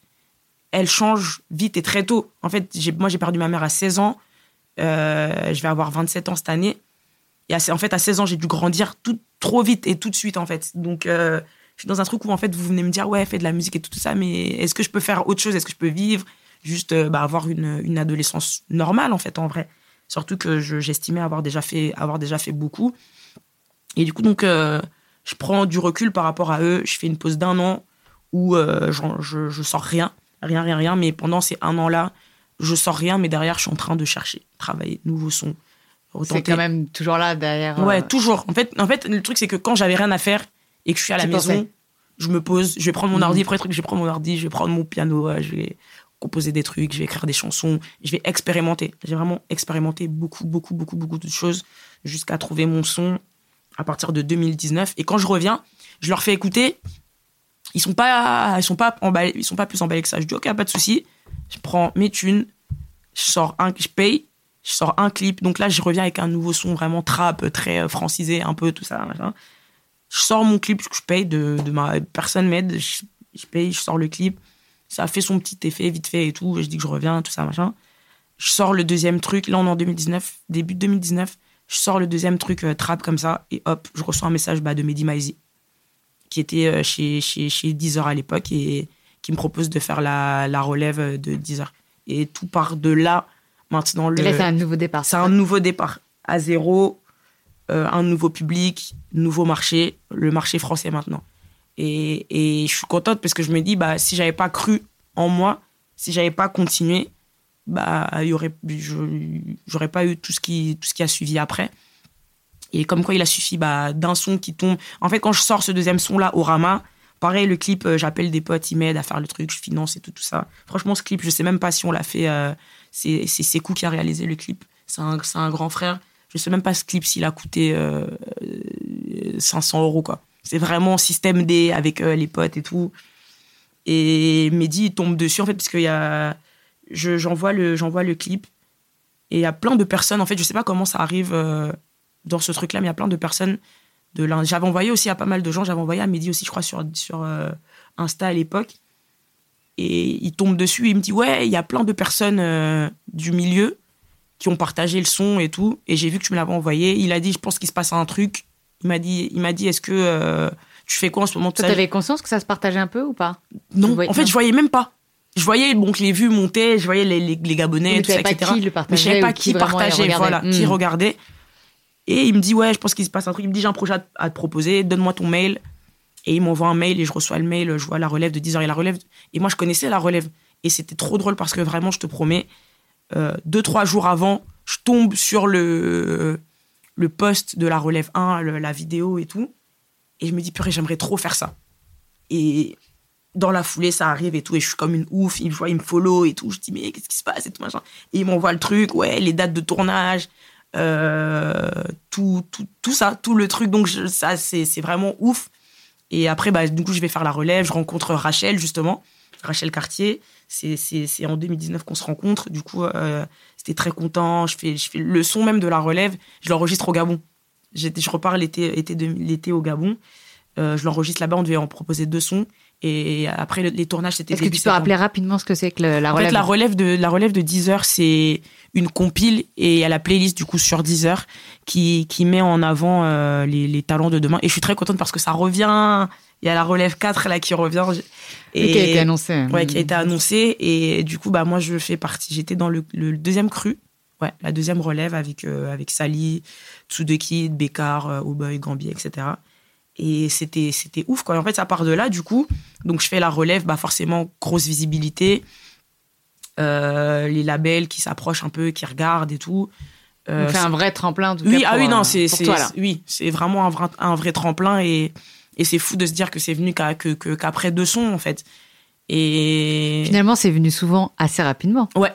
A: elle change vite et très tôt. En fait, moi, j'ai perdu ma mère à 16 ans. Euh, je vais avoir 27 ans cette année. Et en fait, à 16 ans, j'ai dû grandir tout, trop vite et tout de suite, en fait. Donc, euh, je suis dans un truc où, en fait, vous venez me dire, ouais, fais de la musique et tout, ça, mais est-ce que je peux faire autre chose? Est-ce que je peux vivre? Juste euh, bah, avoir une, une, adolescence normale, en fait, en vrai. Surtout que j'estimais avoir, déjà fait, avoir déjà fait beaucoup. Et du coup, donc, je prends du recul par rapport à eux. Je fais une pause d'un an où euh, je, je sors rien, rien, rien, rien. Mais pendant ces un an-là, je sors rien, mais derrière, je suis en train de chercher, travailler, nouveaux sons,
B: c'est quand même toujours là derrière.
A: Ouais, euh, toujours. En fait, en fait, le truc, c'est que quand j'avais rien à faire et que je suis à la maison, je me pose, je vais prendre mon ordi, après, je vais prendre mon ordi, je vais prendre mon piano, je vais composer des trucs, je vais écrire des chansons, je vais expérimenter. J'ai vraiment expérimenté beaucoup, beaucoup, beaucoup, beaucoup de choses jusqu'à trouver mon son à partir de 2019. Et quand je reviens, je leur fais écouter. Ils sont pas, ils sont pas emballés, ils sont pas plus emballés que ça. Je dis ok, pas de souci. Je prends mes thunes, je sors un, je paye je sors un clip. Donc là, je reviens avec un nouveau son vraiment trap, très euh, francisé, un peu tout ça. Je sors mon clip, je paye de, ma personne m'aide, je, paye, je sors le clip. Ça fait son petit effet vite fait et tout. Je dis que je reviens, tout ça, machin. Je sors le deuxième truc. Là, on est en 2019, début 2019. Je sors le deuxième truc euh, trap comme ça et hop, je reçois un message bah, de Mehdi Maizi qui était euh, chez, chez, chez Deezer à l'époque et qui me propose de faire la, la relève de Deezer. Et tout part de là Maintenant,
B: le, c'est un nouveau départ.
A: C'est un nouveau départ. À zéro, euh, un nouveau public, nouveau marché, le marché français maintenant. Et, et, je suis contente parce que je me dis, bah, si j'avais pas cru en moi, si j'avais pas continué, bah, y aurait, j'aurais pas eu tout ce, qui, tout ce qui a suivi après. Et comme quoi, il a suffi bah, d'un son qui tombe. En fait, quand je sors ce deuxième son-là au Rama, pareil, le clip, euh, j'appelle des potes, ils m'aident à faire le truc, je finance et tout, tout ça. Franchement, ce clip, je sais même pas si on l'a fait. Euh, c'est Sekou qui a réalisé le clip. C'est un, un, grand frère. Je sais même pas ce clip s'il a coûté 500 euh, euros, quoi. C'est vraiment système D avec euh, les potes et tout. Et Mehdi, il tombe dessus, en fait, parce y a. J'envoie le, le clip. Et il y a plein de personnes, en fait, je sais pas comment ça arrive euh, dans ce truc-là, mais il y a plein de personnes. de J'avais envoyé aussi à pas mal de gens, j'avais envoyé à Mehdi aussi, je crois, sur, sur Insta à l'époque. Et il tombe dessus, il me dit Ouais, il y a plein de personnes euh, du milieu qui ont partagé le son et tout. Et j'ai vu que tu me l'avais envoyé. Il a dit Je pense qu'il se passe un truc. Il m'a dit, il m'a dit Est-ce que euh, tu fais quoi en ce moment
B: Tu avais conscience que ça se partageait un peu ou pas?
A: Non, en fait, je voyais même pas. Je voyais donc les vues monter, je voyais les, les, les Gabonais, tout ça, etc.
B: Qui le mais je savais pas qui, partageait,
A: voilà, qui hmm. regardait. Et il me dit Ouais, je pense qu'il se passe un truc. Il me dit J'ai un projet à te proposer, donne-moi ton mail. Et il m'envoie un mail et je reçois le mail, je vois la relève de 10 heures et la relève. Et moi, je connaissais la relève. Et c'était trop drôle parce que vraiment, je te promets, euh, deux, trois jours avant, je tombe sur le, le post de la relève 1, la vidéo et tout. Et je me dis, purée, j'aimerais trop faire ça. Et dans la foulée, ça arrive et tout. Et je suis comme une ouf. Il, voit, il me follow et tout. Je dis, mais qu'est-ce qui se passe et tout machin. Et il m'envoie le truc, ouais, les dates de tournage, tout, tout, tout ça, tout le truc. Donc, ça, c'est vraiment ouf. Et après, bah, du coup, je vais faire la relève. Je rencontre Rachel, justement. Rachel Cartier. C'est en 2019 qu'on se rencontre. Du coup, euh, c'était très content. Je fais, je fais le son même de la relève. Je l'enregistre au Gabon. Je repars l'été été, au Gabon. Euh, je l'enregistre là-bas. On devait en proposer deux sons. Et après, les tournages, c'était
B: Est-ce que tu peux rappeler rapidement ce que c'est que la relève
A: En fait, la relève de, la relève de 10 heures, c'est une compile et il y a la playlist, du coup, sur 10 heures qui, qui met en avant euh, les, les, talents de demain. Et je suis très contente parce que ça revient. Il y a la relève 4 là qui revient.
B: Et, qui a été annoncée.
A: Ouais, qui a été annoncée. Et du coup, bah, moi, je fais partie. J'étais dans le, le, deuxième cru. Ouais, la deuxième relève avec, euh, avec Sally, Tsudeki, Bekar, euh, Oboy, Gambier, etc. Et c'était, c'était ouf, quoi. En fait, ça part de là, du coup. Donc, je fais la relève, bah, forcément, grosse visibilité. Euh, les labels qui s'approchent un peu, qui regardent et tout.
B: Euh, c'est un vrai tremplin,
A: oui, ah oui, non, c'est, c'est, oui, c'est vraiment un vrai, un vrai tremplin et, et c'est fou de se dire que c'est venu qu'à, que, qu'après deux sons, en fait. Et.
B: Finalement, c'est venu souvent assez rapidement.
A: Ouais,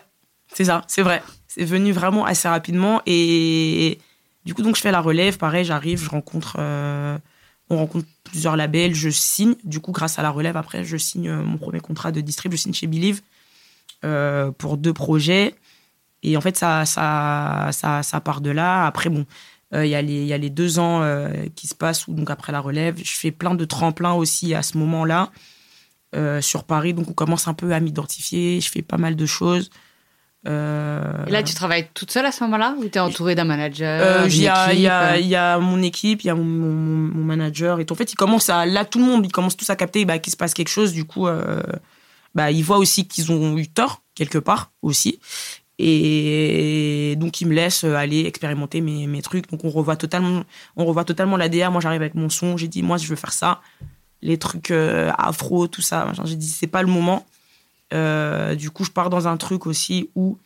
A: c'est ça, c'est vrai. C'est venu vraiment assez rapidement et du coup, donc, je fais la relève. Pareil, j'arrive, je rencontre. Euh, on rencontre plusieurs labels, je signe. Du coup, grâce à la relève, après, je signe euh, mon premier contrat de distrib, je signe chez Believe euh, pour deux projets. Et en fait, ça, ça, ça, ça part de là. Après, bon, il y, y a les deux ans qui se passent, où, donc après la relève, je fais plein de tremplins aussi à ce moment-là sur Paris. Donc, on commence un peu à m'identifier. Je fais pas mal de choses.
B: Euh... Et là, tu travailles toute seule à ce moment-là ou tu es entouré d'un manager
A: euh, Il y, a, y, a, y, a, mon équipe, il y a mon, mon, manager. Et en fait, il commence à. Là, tout le monde, ils commencent tous à capter bah, qu'il se passe quelque chose. Du coup, euh, bah, ils voient aussi qu'ils ont eu tort, quelque part aussi. Et donc, ils me laissent aller expérimenter mes, mes trucs. Donc, on revoit totalement, on revoit totalement l'ADA. Moi, j'arrive avec mon son. J'ai dit, moi, je veux faire ça. Les trucs afro, tout ça. J'ai dit, c'est pas le moment. Euh, du coup, je pars dans un truc aussi où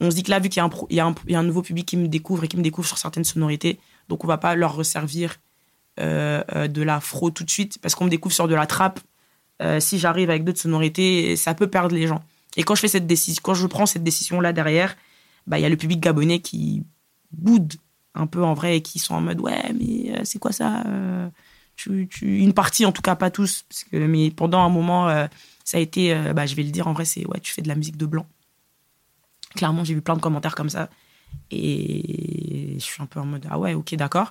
A: on se dit que là, vu qu'il y, a un nouveau public qui me découvre et qui me découvre sur certaines sonorités, donc on va pas leur resservir euh, euh, de l'afro tout de suite parce qu'on me découvre sur de la trappe. si j'arrive avec d'autres sonorités, ça peut perdre les gens. Et quand je fais cette décision, quand je prends cette décision là derrière, bah il y a le public gabonais qui boude un peu en vrai et qui sont en mode ouais mais c'est quoi ça une partie en tout cas pas tous parce que mais pendant un moment ça a été, euh, bah, je vais le dire en vrai, c'est ouais, tu fais de la musique de blanc. Clairement, j'ai vu plein de commentaires comme ça. Et je suis un peu en mode, ah ouais, ok, d'accord.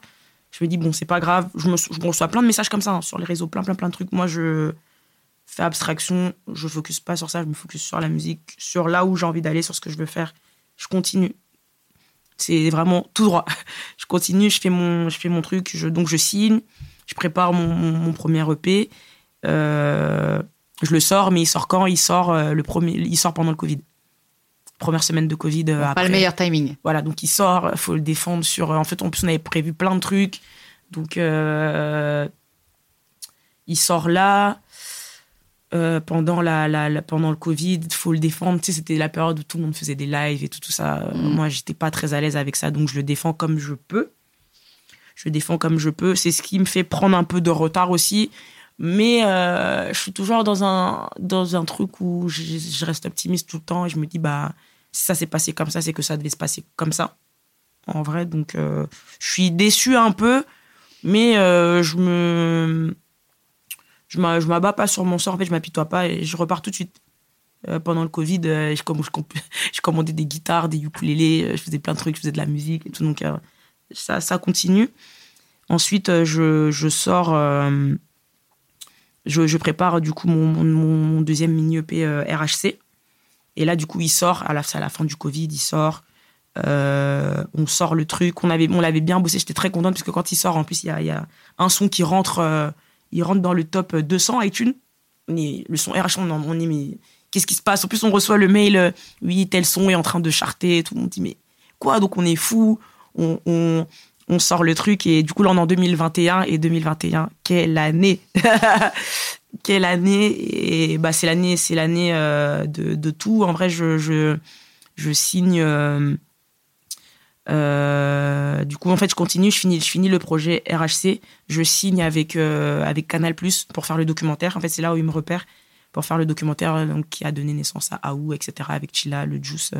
A: Je me dis, bon, c'est pas grave. Je, me, je reçois plein de messages comme ça hein, sur les réseaux, plein, plein, plein de trucs. Moi, je fais abstraction, je focus pas sur ça, je me focus sur la musique, sur là où j'ai envie d'aller, sur ce que je veux faire. Je continue. C'est vraiment tout droit. Je continue, je fais mon, je fais mon truc, donc je signe, je prépare mon, mon, premier EP. Euh, je le sors, mais il sort quand? Il sort euh, le premier, il sort pendant le Covid. Première semaine de Covid.
B: Euh, pas le meilleur timing.
A: Voilà, donc il sort, il faut le défendre sur. En fait, en plus, on avait prévu plein de trucs. Donc, euh, il sort là. pendant, la, pendant le Covid, il faut le défendre. Tu sais, c'était la période où tout le monde faisait des lives et tout, tout ça. Moi, mm. Moi, j'étais pas très à l'aise avec ça, donc je le défends comme je peux. Je défends comme je peux. C'est ce qui me fait prendre un peu de retard aussi. Mais euh, je suis toujours dans un, dans un truc où je, reste optimiste tout le temps et je me dis, bah, si ça s'est passé comme ça, c'est que ça devait se passer comme ça. En vrai, donc euh, je suis déçue un peu, mais euh, je me. Je m'abats pas sur mon sort, en fait, je m'apitoie pas et je repars tout de suite. pendant le Covid, je, commandais des guitares, des ukulélés, je faisais plein de trucs, je faisais de la musique et tout, donc ça, ça continue. Ensuite, je, je sors je, prépare du coup mon, deuxième mini EP euh, RHC. Et là, du coup, il sort à la, à la fin du Covid, il sort. Euh, on sort le truc. On on l'avait bien bossé. J'étais très contente parce que quand il sort, en plus, il y a, un son qui rentre, euh, il rentre dans le top 200 iTunes. le son RHC, on, on dit mais qu'est-ce qui se passe? En plus, on reçoit le mail, oui, tel son est en train de charter. Tout le monde dit mais quoi? Donc on est fou. On, sort le truc et du coup là on est en 2021 et 2021 quelle année quelle année et bah c'est l'année c'est l'année euh, de, tout. En vrai je je, signe euh, euh, du coup en fait je continue je finis je le projet RHC je signe avec avec Canal Plus pour faire le documentaire. En fait c'est là où il me repère pour faire le documentaire donc qui a donné naissance à Aou etc avec Chila le Juice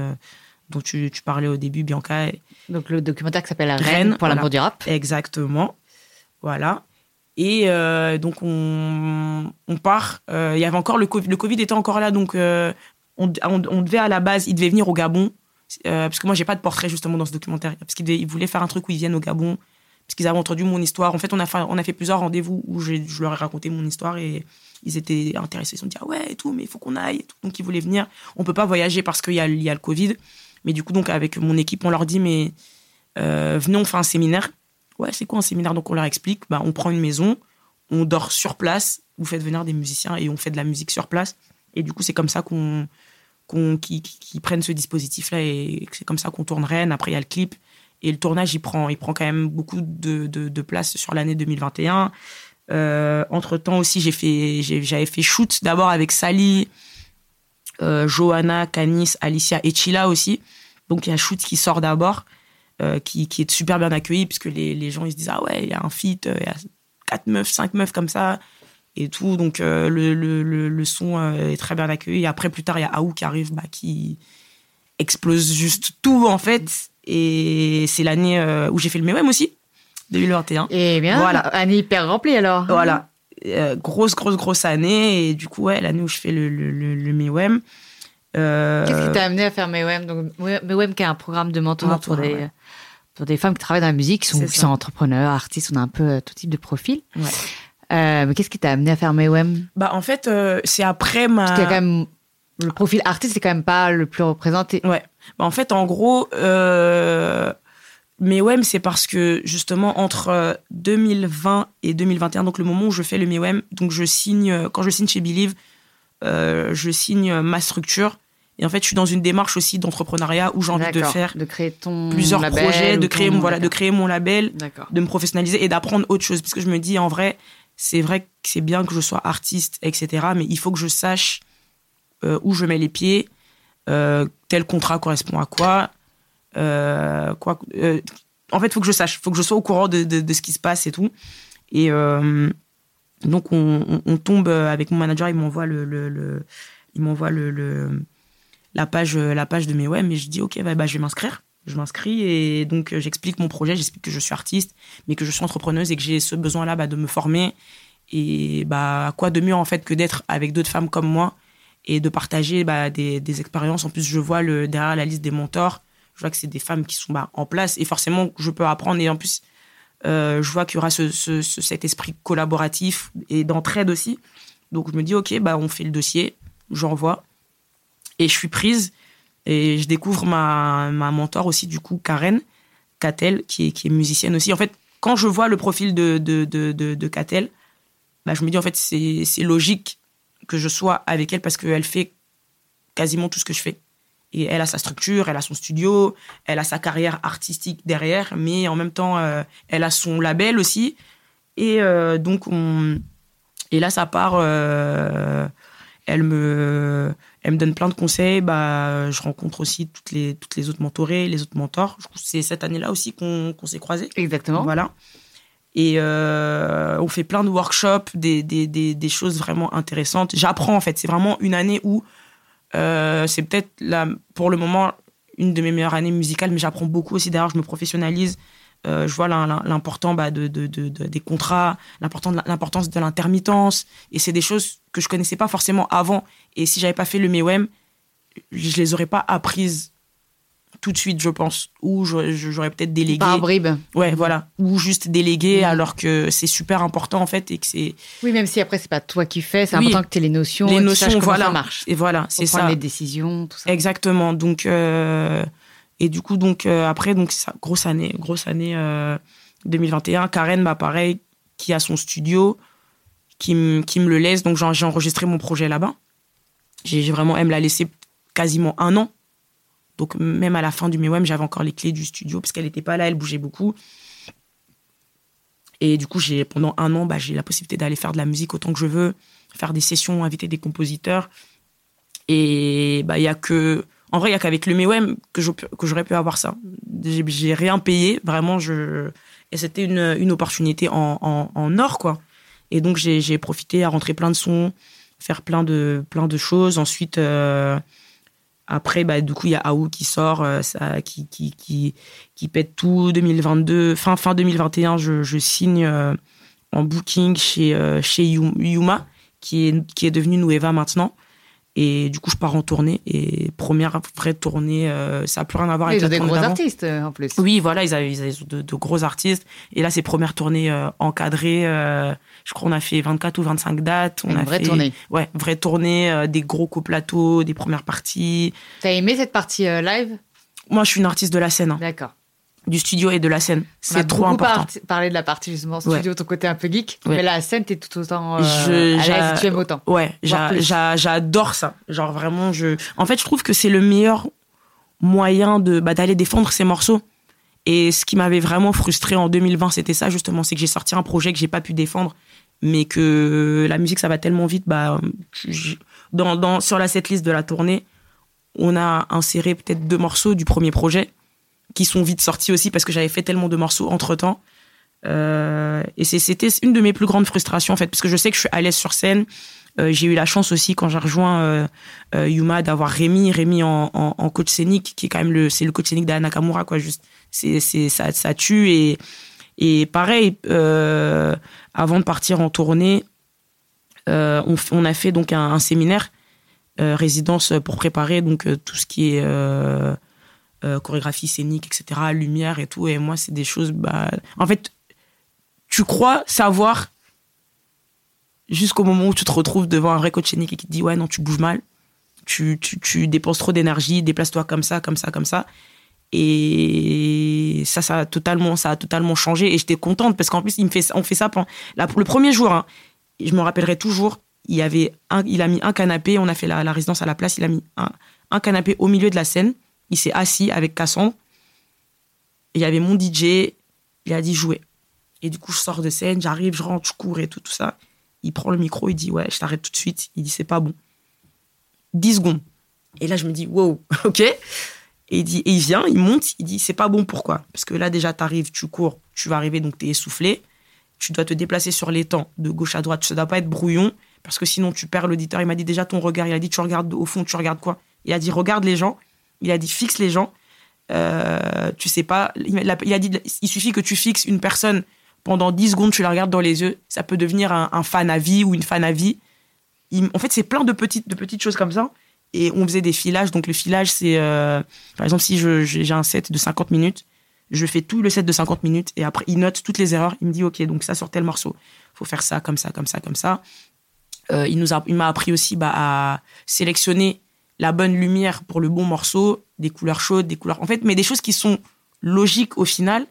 A: dont tu, parlais au début, Bianca.
B: Donc le documentaire qui s'appelle Rennes, pour l'amour du rap.
A: Exactement. Voilà. Et euh, donc on, part. Euh, il y avait encore le Covid. Le Covid était encore là, donc euh, on, devait à la base, il devait venir au Gabon. parce que moi, j'ai pas de portrait justement dans ce documentaire. Parce qu'ils voulaient faire un truc où ils viennent au Gabon. Parce qu'ils avaient entendu mon histoire. En fait, on a fait, on a fait plusieurs rendez-vous où je leur ai raconté mon histoire et ils étaient intéressés. Ils se sont dit, ah ouais, et tout, mais il faut qu'on aille. Donc, ils voulaient venir. On peut pas voyager parce qu'il y a, y a le Covid. Mais du coup, donc, avec mon équipe, on leur dit, mais euh, venez, on fait un séminaire. Ouais, c'est quoi un séminaire? Donc, on leur explique, bah, on prend une maison, on dort sur place, vous faites venir des musiciens et on fait de la musique sur place. Et du coup, c'est comme ça qu'on, qu'on qui, prennent ce dispositif-là et c'est comme ça qu'on tourne Rennes. Après, il y a le clip. Et le tournage, il prend, il prend quand même beaucoup de, de, place sur l'année 2021. Euh, entre temps aussi, j'ai fait, j'avais fait shoot d'abord avec Sally, euh, Johanna, Canis, Alicia et Chila aussi. Donc il y a Shoot qui sort d'abord, euh, qui, qui, est super bien accueilli, puisque les, les, gens ils se disent Ah ouais, il y a un feat, euh, il y a quatre meufs, cinq meufs comme ça, et tout. Donc le, le, le, son est très bien accueilli. Et après, plus tard, il y a Aou qui arrive, bah, qui explose juste tout en fait. Et c'est l'année où j'ai fait le MEM aussi. 2021.
B: Et bien,
A: Voilà.
B: année hyper remplie alors.
A: Voilà. Euh, grosse, grosse, grosse année. Et du coup, ouais, l'année où je fais le, le, le, le MEWEM. euh,
B: Qu'est-ce qui t'a amené à faire MEWEM Donc, MEWEM qui est un programme de mentorat pour des,
A: ouais.
B: pour des femmes qui travaillent dans la musique, qui sont, qui sont entrepreneurs, artistes, on a un peu euh, tout type de profil.
A: Ouais.
B: Euh, mais qu'est-ce qui t'a amené à faire MEWEM
A: Bah, en fait, c'est après ma.
B: Parce qu'il y a quand même. Le profil artiste, c'est quand même pas le plus représenté.
A: Ouais. Bah, en fait, en gros, euh, MEWEM, c'est parce que justement, entre euh, 2020 et 2021, donc le moment où je fais le MEWEM, donc je signe, euh, quand je signe chez Believe, euh, je signe euh, ma structure. Et en fait, je suis dans une démarche aussi d'entrepreneuriat où j'ai envie de faire
B: De créer ton
A: plusieurs
B: label
A: projets, de créer, mon, voilà, de créer mon label, de me professionnaliser et d'apprendre autre chose. Parce que je me dis, en vrai, c'est vrai que c'est bien que je sois artiste, etc. Mais il faut que je sache euh, où je mets les pieds, euh, tel contrat correspond à quoi. Euh, quoi euh, en fait, il faut que je sache, il faut que je sois au courant de, de, ce qui se passe et tout. Et euh, donc, on, tombe avec mon manager, il m'envoie le, le, il m'envoie le, la page, la page de mes web, et je dis ok, bah, bah, je vais m'inscrire. Je m'inscris et donc j'explique mon projet, j'explique que je suis artiste, mais que je suis entrepreneuse et que j'ai ce besoin-là bah, de me former. Et bah, quoi de mieux en fait que d'être avec d'autres femmes comme moi et de partager bah, des, des expériences. En plus, je vois le, derrière la liste des mentors, je vois que c'est des femmes qui sont bah, en place et forcément je peux apprendre. Et en plus, euh, je vois qu'il y aura ce, ce- ce- cet esprit collaboratif et d'entraide aussi. Donc je me dis, ok, bah, on fait le dossier, j'envoie. Et je suis prise et je découvre ma, ma mentor aussi, du coup, Karen Catel, qui est, qui est musicienne aussi. En fait, quand je vois le profil de, de, de, de, bah, je me dis, en fait, c'est c'est logique que je sois avec elle parce qu'elle fait quasiment tout ce que je fais. Et elle a sa structure, elle a son studio, elle a sa carrière artistique derrière, mais en même temps, euh, elle a son label aussi. Et euh, donc, on... et là, ça part. euh, elle me, elle me donne plein de conseils. Bah, je rencontre aussi toutes les, toutes les autres mentorées, les autres mentors. C'est cette année-là aussi qu'on qu'on s'est croisés.
B: Exactement.
A: Voilà. Et euh, on fait plein de workshops, des, des, des, des choses vraiment intéressantes. J'apprends en fait. C'est vraiment une année où euh, c'est peut-être la, pour le moment une de mes meilleures années musicales, mais j'apprends beaucoup aussi. D'ailleurs, je me professionnalise. Euh, je vois l'im- l'im- l'important bah, de, de, de- de- des contrats, l'importance de l'intermittence. Et c'est des choses que je connaissais pas forcément avant. Et si j'avais pas fait le MEWEM, je les aurais pas apprises tout de suite, je pense. Ou j'aurais peut-être délégué.
B: Par bribes.
A: Ouais, voilà. Ou juste déléguer
B: Mhm.
A: alors que c'est super important en fait et que c'est
B: Oui, même si après, c'est pas toi qui fais, c'est
A: Oui.
B: important que tu aies les notions.
A: les
B: et que
A: notions, voilà.
B: ça marche.
A: Et voilà, c'est
B: prendre
A: ça.
B: les décisions, tout ça.
A: Exactement. Donc euh, et du coup donc euh, après donc ça, grosse année, grosse année euh, 2021. Karen, bah pareil, qui a son studio, qui me qui me le laisse. Donc j'ai enregistré mon projet là-bas. J'ai j'ai vraiment, elle me l'a laissé quasiment un an. Donc même à la fin du MEWEM, j'avais encore les clés du studio parce qu'elle n'était pas là, elle bougeait beaucoup. Et du coup, j'ai pendant un an, bah, j'ai la possibilité d'aller faire de la musique autant que je veux, faire des sessions, inviter des compositeurs. Et bah, il y a que, en vrai, il y a qu'avec le MEWEM que j'aurais pu avoir ça. J'ai rien payé, vraiment. Je, et c'était une, une opportunité en, en, or, quoi. Et donc, j'ai profité à rentrer plein de sons, faire plein de, plein de choses. Ensuite, euh, après, bah, du coup, il y a Aou qui sort, euh, ça, qui, qui, qui, qui pète tout. 2022, fin, fin 2021, je, je signe euh, en booking chez, euh, chez Yu- Yuma, qui est, qui est devenu Nueva maintenant. Et du coup, je pars en tournée. Et première vraie tournée, euh, ça n'a plus rien à voir avec
B: Ils ont
A: la
B: des gros artistes euh, en plus.
A: Oui, voilà, ils avaient, ils avaient de, de gros artistes. Et là, c'est première tournée euh, encadrée. euh, je crois qu'on a fait 24 ou 25 dates. On
B: Une
A: a
B: vraie
A: fait,
B: tournée.
A: Ouais, vraie tournée, euh, des gros coplateaux, des premières parties.
B: T'as aimé cette partie euh, live?
A: Moi, je suis une artiste de la scène, hein,
B: D'accord.
A: Du studio et de la scène.
B: On
A: C'est trop important.
B: par- parlé de la partie justement studio, ton côté un peu geek.
A: Ouais.
B: Mais la scène, t'es tout autant euh,
A: Je-
B: à l'aise, tu aimes autant.
A: Ouais, j'adore ça. Genre vraiment, je. En fait, je trouve que c'est le meilleur moyen de bah, d'aller défendre ces morceaux. Et ce qui m'avait vraiment frustré en 2020, c'était ça justement, c'est que j'ai sorti un projet que j'ai pas pu défendre, mais que la musique ça va tellement vite. Bah, dans, dans sur la setlist de la tournée, on a inséré peut-être deux morceaux du premier projet qui sont vite sortis aussi parce que j'avais fait tellement de morceaux entre temps. et c'est- c'était une de mes plus grandes frustrations en fait, parce que je sais que je suis à l'aise sur scène. Euh, j'ai eu la chance aussi quand j'ai rejoint euh, euh, Yuma d'avoir Rémi, Rémi en, coach scénique, qui est quand même le, c'est le coach scénique d'Anna Nakamura quoi. Juste, c'est, ça, tue et Et pareil, avant de partir en tournée, on, on, a fait donc un, un séminaire résidence pour préparer donc tout ce qui est chorégraphie scénique, etc., lumière et tout. Et moi, c'est des choses. Bah, en fait, tu crois savoir jusqu'au moment où tu te retrouves devant un vrai coach scénique et qui te dit ouais non tu bouges mal tu, tu, tu dépenses trop d'énergie, déplace-toi comme ça, comme ça, comme ça. Et ça, ça a totalement, ça a totalement changé. Et j'étais contente parce qu'en plus, on fait ça pendant le premier jour. Hein, je me rappellerai toujours. Il y avait un, il a mis un canapé. On a fait la, résidence à la place. Il a mis un, canapé au milieu de la scène. Il s'est assis avec Cassandre. il y avait mon DJ. Il a dit jouer. Et du coup, je sors de scène, j'arrive, je rentre, je cours et tout, tout ça. Il prend le micro, il dit ouais, je t'arrête tout de suite. Il dit c'est pas bon. 10 secondes. Et là, je me dis, wow, ok. Et il, dit, et il vient, il monte, il dit, c'est pas bon, pourquoi? Parce que là, déjà, tu arrives, tu cours, tu vas arriver, donc tu es essoufflé. Tu dois te déplacer sur les temps, de gauche à droite. Ça doit pas être brouillon, parce que sinon, tu perds l'auditeur. Il m'a dit déjà ton regard. Il a dit, tu regardes au fond, tu regardes quoi? Il a dit, regarde les gens. Il a dit, fixe les gens. Euh, tu sais pas. Il a, dit, il suffit que tu fixes une personne pendant 10 secondes, tu la regardes dans les yeux. Ça peut devenir un fan à vie ou une fan à vie en fait, c'est plein de petites, de petites choses comme ça. Et on faisait des filages. Donc, le filage, c'est, euh, par exemple, si j'ai un set de 50 minutes, je fais tout le set de 50 minutes et après, il note toutes les erreurs. Il me dit, OK, donc ça sur tel morceau. faut faire ça, comme ça, comme ça, comme ça. Euh, il nous a, il m'a appris aussi bah, à sélectionner la bonne lumière pour le bon morceau, des couleurs chaudes, des couleurs. En fait, mais des choses qui sont logiques au final,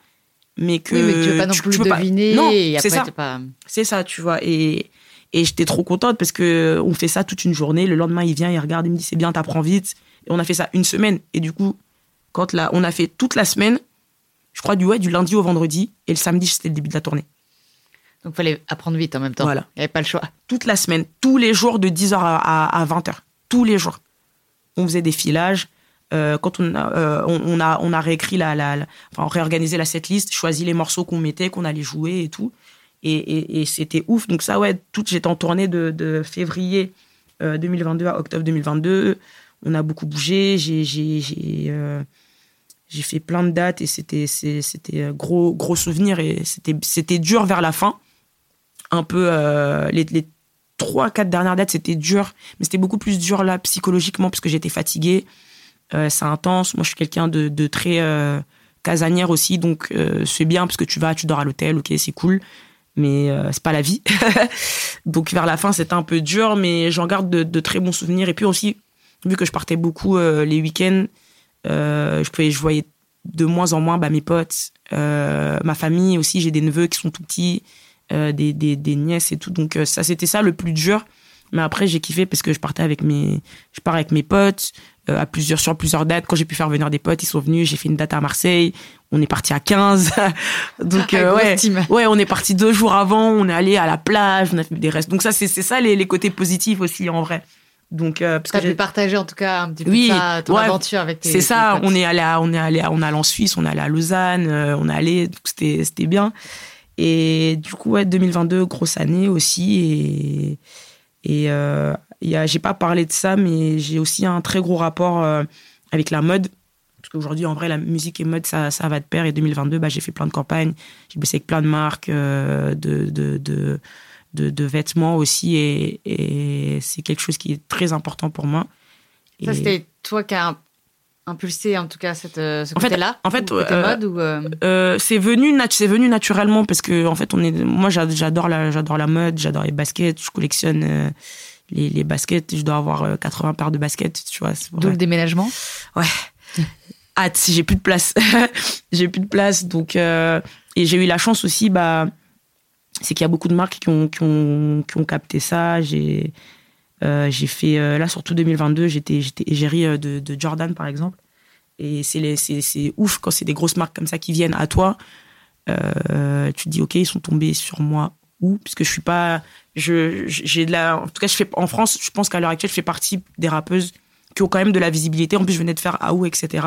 A: mais que.
B: Oui, mais tu veux pas non plus deviner.
A: Non, c'est ça. C'est ça, tu vois. Et, et j'étais trop contente parce que on fait ça toute une journée. Le lendemain, il vient, il regarde, il me dit c'est bien, t'apprends vite. Et on a fait ça une semaine. Et du coup, quand là, on a fait toute la semaine, je crois du ouais, du lundi au vendredi, et le samedi, c'était le début de la tournée.
B: Donc, il fallait apprendre vite en même temps.
A: Voilà.
B: Il n'y avait pas le choix.
A: Toute la semaine, tous les jours de 10h à, 20h. Tous les jours. On faisait des filages. Euh, quand on a, euh, on, a, on a réécrit la, enfin, réorganisé la setlist, choisi les morceaux qu'on mettait, qu'on allait jouer et tout. Et, c'était ouf. Donc ça, ouais, tout, j'étais en tournée de, février 2022 euh, à octobre 2022. On a beaucoup bougé. J'ai, j'ai, euh, j'ai, fait plein de dates et c'était, c'était gros, gros souvenir. Et c'était, c'était dur vers la fin. Un peu, les, les trois, quatre dernières dates, c'était dur. Mais c'était beaucoup plus dur là, psychologiquement, parce que j'étais fatiguée. c'est intense. Moi, je suis quelqu'un de, très casanière aussi. Donc, c'est bien parce que tu vas, tu dors à l'hôtel. Ok, c'est cool mais euh, c'est pas la vie. Donc vers la fin, c'était un peu dur, mais j'en garde de, très bons souvenirs. Et puis aussi, vu que je partais beaucoup euh, les week-ends, euh, je voyais de moins en moins bah, mes potes, ma famille aussi. J'ai des neveux qui sont tout petits, des, des, des, nièces et tout. Donc ça, c'était ça le plus dur. Mais après, j'ai kiffé parce que je partais avec mes, je pars avec mes potes. Euh, à plusieurs, sur plusieurs dates. Quand j'ai pu faire venir des potes, ils sont venus. J'ai fait une date à Marseille. On est parti à 15. Donc, euh, ouais. Ouais, on est parti deux jours avant. On est allé à la plage. On a fait des restes. Donc, ça, c'est ça les, les côtés positifs aussi, en vrai. Donc,
B: euh, parce que pu partager en tout cas un petit peu oui, ça, ton aventure avec tes.
A: C'est ça. on est allé, à, on est allé, on est allé en Suisse, on est allé à Lausanne, on est allé, c'était, c'était bien. Et du coup, ouais, 2022, grosse année aussi, et et j'ai pas parlé de ça, mais j'ai aussi un très gros rapport euh, avec la mode. Parce qu'aujourd'hui, en vrai, la musique et mode, ça, ça va de pair. Et 2022, bah, j'ai fait plein de campagnes. J'ai bossé avec plein de marques euh, de, de, de, de, vêtements aussi. Et, et c'est quelque chose qui est très important pour moi.
B: Ça, c'était toi qui as impulsé en tout cas cette, euh, ce côté-là
A: En fait, mode, ou c'est venu, c'est venu naturellement parce que en fait, on est, moi, j'adore la, j'adore la mode, j'adore les baskets, je collectionne les, les, baskets. Je dois avoir 80 euh, paires de baskets, tu vois.
B: D'où le déménagement
A: Ouais. Hâte, j'ai plus de place. j'ai plus de place. Donc, euh, et j'ai eu la chance aussi, bah, c'est qu'il y a beaucoup de marques qui ont, qui ont, qui ont capté ça. J'ai euh, j'ai fait, là, surtout 2022, j'étais égérie de, de Jordan, par exemple. Et c'est ouf quand c'est des grosses marques comme ça qui viennent à toi. Euh, tu te dis, OK, ils sont tombés sur moi où? Puisque je suis pas, je de en tout cas je fais en France je pense qu'à l'heure actuelle je fais partie des rappeuses qui ont quand même de la visibilité en plus je venais de faire AOU etc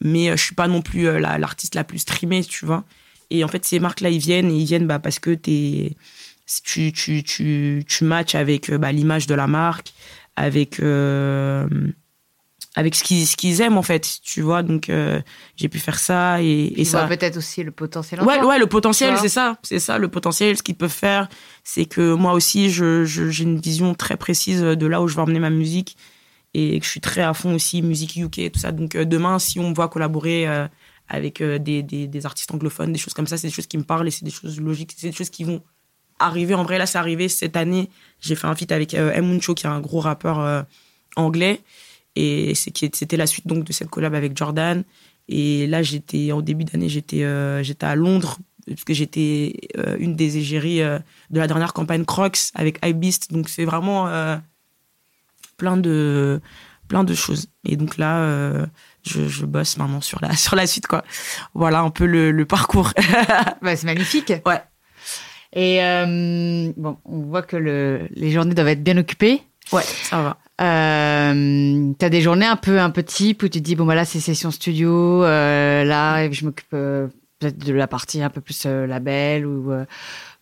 A: mais euh, je suis pas non plus euh, l'artiste la, plus streamée tu vois et en fait ces marques là ils viennent et ils viennent bah, parce que t'es tu tu tu tu matches avec euh, bah, l'image de la marque avec avec ce qu'ils ce qu'ils aiment en fait tu vois. Donc euh, j'ai pu faire ça et, et ça.
B: peut-être aussi le potentiel. en
A: ouais ouais le potentiel c'est ça c'est ça le potentiel ce qu'ils peuvent faire. C'est que moi aussi je je- j'ai une vision très précise de là où je veux emmener ma musique et que je suis très à fond aussi musique UK et tout ça. Donc euh, demain si on me voit collaborer euh, avec euh, des, des des artistes anglophones des choses comme ça c'est des choses qui me parlent et c'est des choses logiques c'est des choses qui vont arriver en vrai là c'est arrivé cette année. J'ai fait un feat avec euh, M. Muncho qui est un gros rappeur euh, anglais. Et c'était la suite donc de cette collab avec Jordan. Et là j'étais en début d'année j'étais euh, j'étais à Londres parce que j'étais euh, une des égéries de la dernière campagne Crocs avec iBeast donc c'est vraiment plein de plein de choses. Et donc là je, je bosse maintenant sur la sur la suite quoi. Voilà un peu le, le parcours.
B: Ouais, c'est magnifique.
A: ouais
B: Et euh, bon, on voit que le, les journées doivent être bien occupées.
A: ouais ça va
B: Euh, T'as des journées un peu un peu type où tu te dis bon bah là c'est session studio, euh, là je m'occupe peut-être de la partie un peu plus label ou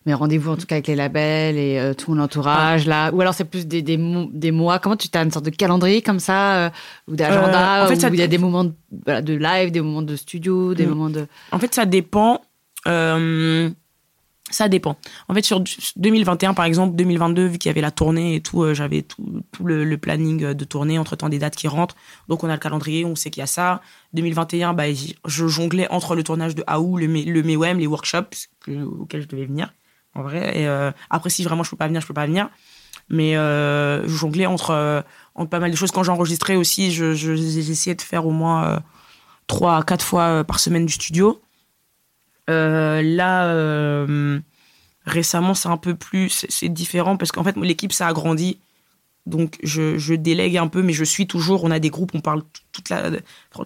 B: mes rendez-vous en tout cas avec les labels et euh, tout mon entourage là. Ou alors c'est plus des, des, mo- des mois. Comment tu as une sorte de calendrier comme ça euh, ou d'agenda
A: Euh, en fait,
B: où il y a des moments de live, des moments de studio, des
A: Mm.
B: moments de.
A: En fait, ça dépend. Ça dépend. En fait, sur du- 2021, par exemple, 2022, vu qu'il y avait la tournée et tout, euh, j'avais tout, le, planning euh, de tournée, entre-temps des dates qui rentrent. Donc, on a le calendrier, on sait qu'il y a ça. 2021, bah, je jonglais entre le tournage de AOU, le, le MEWEM, les workshops que- auxquels je devais venir, en vrai. Euh, après, si vraiment je peux pas venir, je peux pas venir. Mais euh, je jonglais entre, pas mal de choses. Quand j'enregistrais aussi, je, je, j'essayais de faire au moins trois à quatre fois par semaine du studio. Euh, là, euh, récemment, c'est un peu plus, c'est- différent parce qu'en fait, l'équipe, ça a grandi. Donc, je, délègue un peu, mais je suis toujours. On a des groupes, on parle toute la,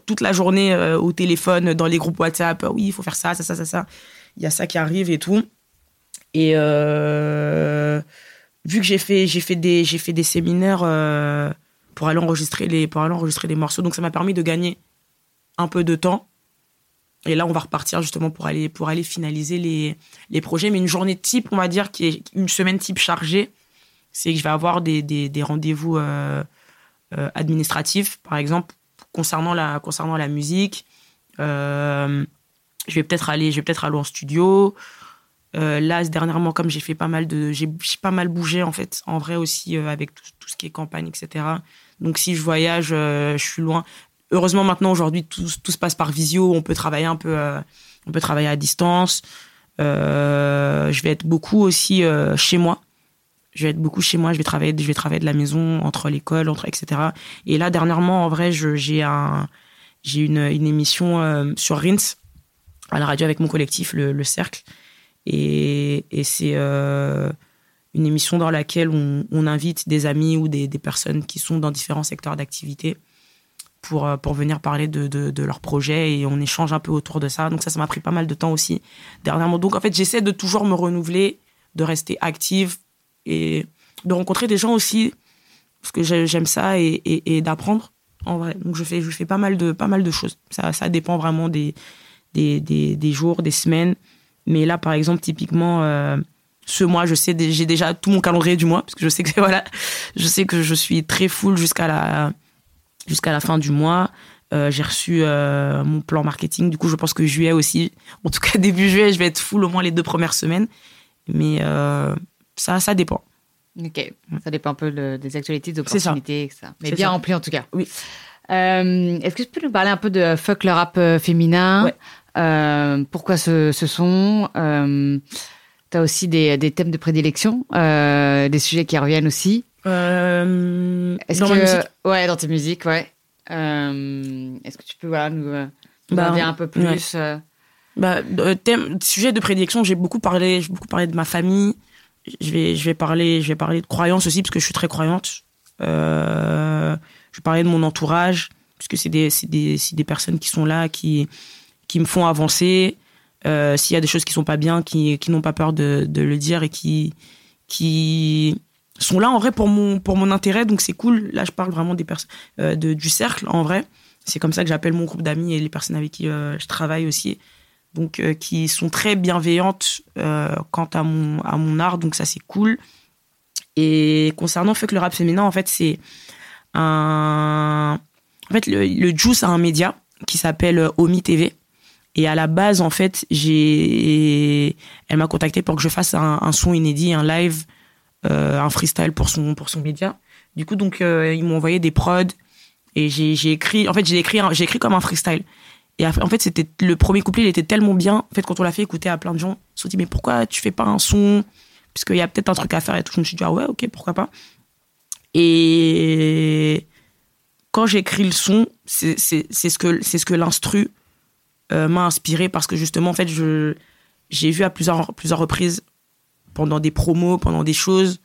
A: toute la journée euh, au téléphone, dans les groupes WhatsApp. Oui, il faut faire ça, ça, ça, ça, ça. Il y a ça qui arrive et tout. Et vu que j'ai fait, fait des, fait des séminaires pour aller enregistrer les, pour aller enregistrer des morceaux, donc ça m'a permis de gagner un peu de temps. Et là, on va repartir justement pour aller, pour aller finaliser les, les projets. Mais une journée type, on va dire, qui est une semaine type chargée, c'est que je vais avoir des, des, rendez-vous euh, euh, administratifs, par exemple, concernant la, concernant la musique. Euh, je vais peut-être aller, peut-être aller en studio. Là, dernièrement, comme j'ai fait pas mal de, j'ai pas mal bougé en fait, en vrai aussi avec tout, tout ce qui est campagne, etc. Donc si je voyage, je suis loin. Heureusement maintenant aujourd'hui tout, se passe par visio, on peut travailler un peu, euh, on peut travailler à distance. Euh, je vais être beaucoup aussi euh, chez moi. Je vais être beaucoup chez moi. Je vais travailler, je vais travailler de la maison entre l'école, entre etc. Et là dernièrement, en vrai, j'ai un, j'ai une, émission sur Rins à la radio avec mon collectif, le, le Cercle. Et, c'est une émission dans laquelle on, invite des amis ou des personnes qui sont dans différents secteurs d'activité pour, euh, pour venir parler de, de, leurs projets et on échange un peu autour de ça. Donc ça, ça m'a pris pas mal de temps aussi dernièrement. Donc en fait, j'essaie de toujours me renouveler, de rester active et de rencontrer des gens aussi parce que j'ai- j'aime ça et, et, d'apprendre en vrai. Donc je fais, je fais pas mal de, pas mal de choses. Ça, ça dépend vraiment des, des, des, jours, des semaines. Mais là, par exemple, typiquement, euh, ce mois, je sais, j'ai déjà tout mon calendrier du mois, parce que je sais que voilà, je sais que je suis très full jusqu'à la, jusqu'à la fin du mois. Euh, j'ai reçu euh, mon plan marketing. Du coup, je pense que juillet aussi, en tout cas début juillet, je vais être full au moins les deux premières semaines. Mais euh, ça, ça dépend.
B: Ok, ça dépend un peu le- des actualités, des
A: ça.
B: opportunités, etc. Mais bien
A: ça.
B: rempli en tout cas.
A: Oui.
B: Est-ce que tu peux nous parler un peu de Fuck le rap féminin
A: Ouais.
B: Pourquoi ce, ce son Tu as aussi des, des thèmes de prédilection, des sujets qui reviennent aussi.
A: Euh,
B: Est-ce
A: dans
B: que
A: ma musique,
B: ouais, dans tes musiques, ouais. Euh, Est-ce que tu peux voilà, nous, euh, nous
A: Bah,
B: en dire un peu plus
A: ouais.
B: euh,
A: Bah, thème, sujet de prédilection, j'ai beaucoup parlé, j'ai beaucoup parlé de ma famille. Je vais, je vais parler, je vais parler de croyances aussi parce que je suis très croyante. Je vais parler de mon entourage parce que c'est des, des, des personnes qui sont là, qui, qui me font avancer. S'il y a des choses qui sont pas bien, qui, qui n'ont pas peur de, de le dire et qui, qui sont là en vrai pour mon, pour mon intérêt. Donc c'est cool. Là, je parle vraiment des euh, de, du cercle en vrai. C'est comme ça que j'appelle mon groupe d'amis et les personnes avec qui euh, je travaille aussi donc euh, qui sont très bienveillantes euh, quant à mon à mon art donc ça c'est cool et concernant fait que le rap féminin en fait c'est un En fait, le, le Juice a un média qui s'appelle Omi TV. Et à la base, en fait, j'ai, elle m'a contacté pour que je fasse un, un son inédit, un live, un freestyle pour son pour son média. Du coup, donc euh, ils m'ont envoyé des prods et j'ai écrit. En fait, j'ai écrit j'ai écrit comme un freestyle. Et en fait, c'était le premier couplet, il était tellement bien. En fait, quand on l'a fait écouter à plein de gens, ils se sont dit mais pourquoi tu fais pas un son? Puisqu'il y a peut-être un truc à faire et tout. Je me suis dit ah ouais, ok, pourquoi pas. Et quand j'écris le son, c'est ce que ce que l'instru euh, m'a inspiré parce que justement en fait j'ai vu à plusieurs plusieurs reprises pendant des promos, pendant des choses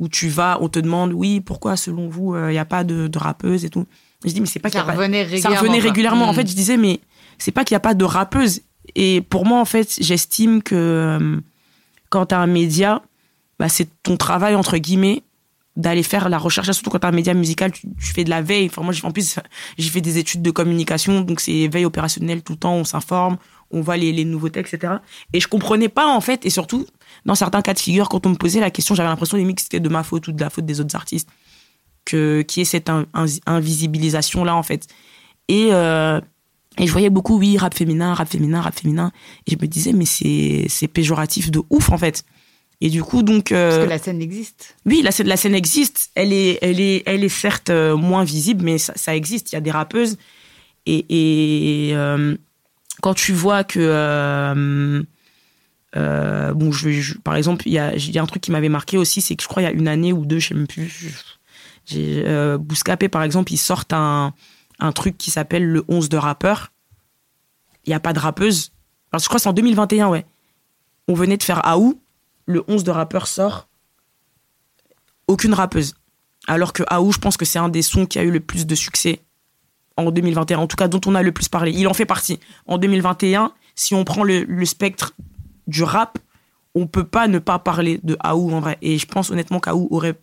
A: où tu vas, on te demande oui pourquoi selon vous il n'y a pas de, de rappeuse et tout. Et je dis mais c'est pas qu'il y a pas-
B: revenait
A: ça
B: régulièrement.
A: revenait régulièrement. En
B: Mm.
A: fait, je disais, mais c'est pas qu'il n'y a pas de rappeuse. Et pour moi, en fait, j'estime que euh, quand tu as un média, bah, c'est ton travail, entre guillemets, d'aller faire la recherche. Surtout quand tu as un média musical, tu, tu fais de la veille. Enfin, moi, en plus, j'ai fait des études de communication, donc c'est veille opérationnelle tout le temps, on s'informe, on voit les, les nouveautés, etc. Et je comprenais pas, en fait, et surtout, dans certains cas de figure, quand on me posait la question, j'avais l'impression limite que c'était de ma faute ou de la faute des autres artistes, que, qui est cette in- in- invisibilisation-là, en fait. Et, euh, et je voyais beaucoup, oui, rap féminin, rap féminin, rap féminin. Et je me disais, mais c'est péjoratif de ouf, en fait. Et du coup, donc. euh,
B: Parce que la scène existe.
A: oui, la scène, la scène existe. Elle est, elle est, elle est certes euh, moins visible, mais ça, ça existe. Il y a des rappeuses. Et, et euh, quand tu vois que. Euh, bon, je, par exemple, il y a, y a un truc qui m'avait marqué aussi, c'est que je crois il y a une année ou deux, je sais même plus. Euh, Bouscapé, par exemple, ils sortent un, un truc qui s'appelle le 11 de rappeur. Il n'y a pas de rappeuse. Je crois que c'est en 2021, ouais. On venait de faire Aou. Le 11 de rappeur sort aucune rappeuse. Alors que Aou, je pense que c'est un des sons qui a eu le plus de succès en 2021, en tout cas dont on a le plus parlé. Il en fait partie. En 2021, si on prend le, le spectre du rap, on peut pas ne pas parler de Aou en vrai. Et je pense honnêtement qu'Aou aurait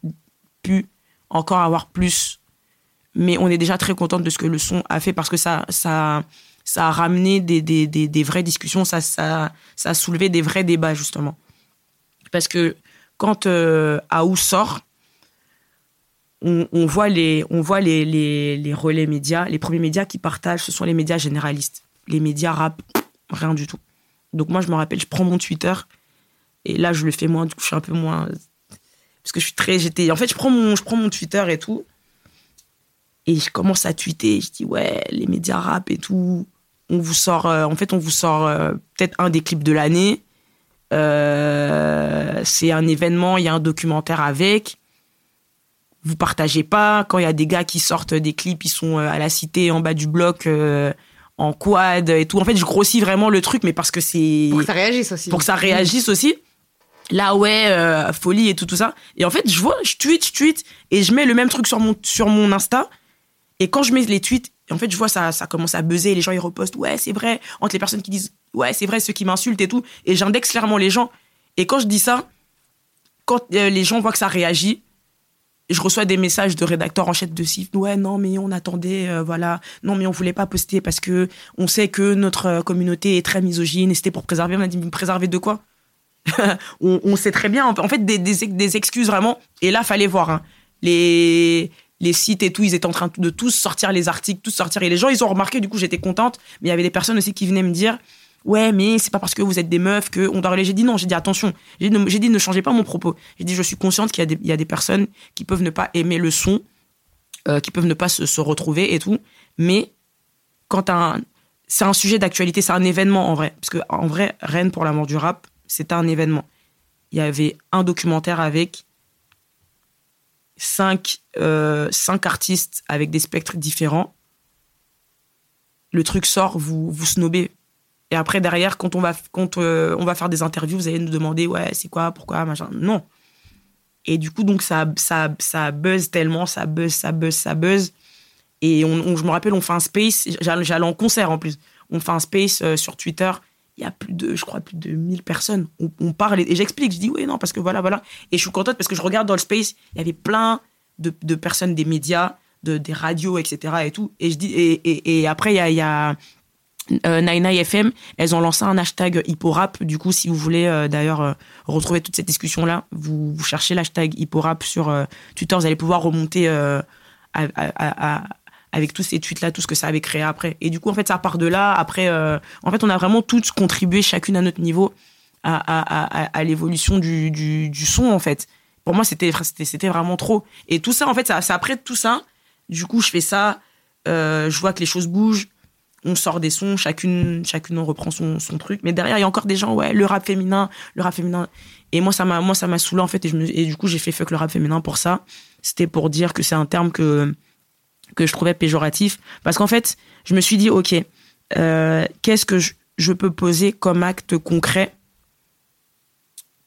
A: pu encore avoir plus. Mais on est déjà très contente de ce que le son a fait parce que ça, ça, ça a ramené des, des, des, vraies discussions, ça, ça, ça a soulevé des vrais débats justement. Parce que quand euh, Aou sort, on, voit, les, on voit les, les relais médias. Les premiers médias qui partagent, ce sont les médias généralistes. Les médias rap, rien du tout. Donc moi, je me rappelle, je prends mon Twitter et là, je le fais moins. Du coup, je suis un peu moins. Parce que je suis très. J'étais. En fait, je prends, mon, je prends mon Twitter et tout. Et je commence à tweeter. Je dis, ouais, les médias rap et tout. On vous sort. euh, en fait, on vous sort euh, peut-être un des clips de l'année. Euh, c'est un événement, il y a un documentaire avec. Vous partagez pas. Quand il y a des gars qui sortent des clips, ils sont à la cité, en bas du bloc, en quad et tout. En fait, je grossis vraiment le truc, mais parce que c'est
B: Pour que ça réagisse aussi.
A: pour que ça réagisse aussi. Là, ouais, euh, folie et tout, tout ça. Et en fait, je vois, je tweet, je tweet, et je mets le même truc sur mon, sur mon Insta. Et quand je mets les tweets, en fait, je vois ça, ça commence à buzzer, les gens ils repostent, ouais, c'est vrai, entre les personnes qui disent, ouais, c'est vrai, ceux qui m'insultent et tout. Et j'indexe clairement les gens. Et quand je dis ça, quand euh, les gens voient que ça réagit, je reçois des messages de rédacteurs en chef de site. Ouais, non, mais on attendait, euh, voilà. Non, mais on voulait pas poster parce que on sait que notre euh, communauté est très misogyne et c'était pour préserver. On a dit, préserver de quoi? On, sait très bien. En fait, des excuses vraiment. Et là, fallait voir. hein. Les, les sites et tout, ils étaient en train de tous sortir les articles, tous sortir. Et les gens, ils ont remarqué, du coup, j'étais contente. Mais il y avait des personnes aussi qui venaient me dire Ouais, mais c'est pas parce que vous êtes des meufs que on doit relayer. J'ai dit non, j'ai dit attention. J'ai dit, ne- changez pas mon propos. J'ai dit je suis consciente qu'il y, a des- personnes qui peuvent ne pas aimer le son, euh, qui peuvent ne pas se, retrouver et tout. Mais quand un- c'est un sujet d'actualité, c'est un événement en vrai. Parce que en vrai, Rennes pour la mort du rap, c'était un événement. Il y avait un documentaire avec cinq, euh, cinq artistes avec des spectres différents. Le truc sort, vous vous snobez. Et après, derrière, quand on va, quand, euh, on va faire des interviews, vous allez nous demander, ouais, c'est quoi, pourquoi, machin. Non. Et du coup, donc, ça, ça, ça buzz tellement, ça buzz, ça buzz, ça buzz. Et on, je me rappelle, on fait un space, j'allais en concert en plus. On fait un space euh, sur Twitter. Il y a plus de, je crois, plus de 1000 personnes. On, parle et, j'explique. Je dis, oui, non, parce que voilà, voilà. Et je suis contente parce que je regarde dans le space, il y avait plein de, personnes des médias, de, des radios, etc. et tout. Et, je dis, et, et, après, il y a euh, 99 FM, elles ont lancé un hashtag hipporap. Du coup, si vous voulez euh, d'ailleurs euh, retrouver toute cette discussion-là, vous, cherchez l'hashtag hipporap sur euh, Twitter, vous allez pouvoir remonter avec tous ces tweets là, tout ce que ça avait créé après. Et du coup, en fait, ça part de là. Après, en fait, on a vraiment toutes contribué chacune à notre niveau à, l'évolution du, son, en fait. Pour moi, c'était vraiment trop. Et tout ça, en fait, c'est après tout ça. Du coup, je fais ça. Je vois que les choses bougent. On sort des sons, chacune, chacune on reprend son, son truc. Mais derrière, il y a encore des gens, ouais, le rap féminin, le rap féminin. Et moi, ça m'a, moi, ça m'a saoulé, en fait. Et, du coup, j'ai fait fuck le rap féminin pour ça. C'était pour dire que c'est un terme que, je trouvais péjoratif. Parce qu'en fait, je me suis dit, OK, euh, qu'est-ce que je, peux poser comme acte concret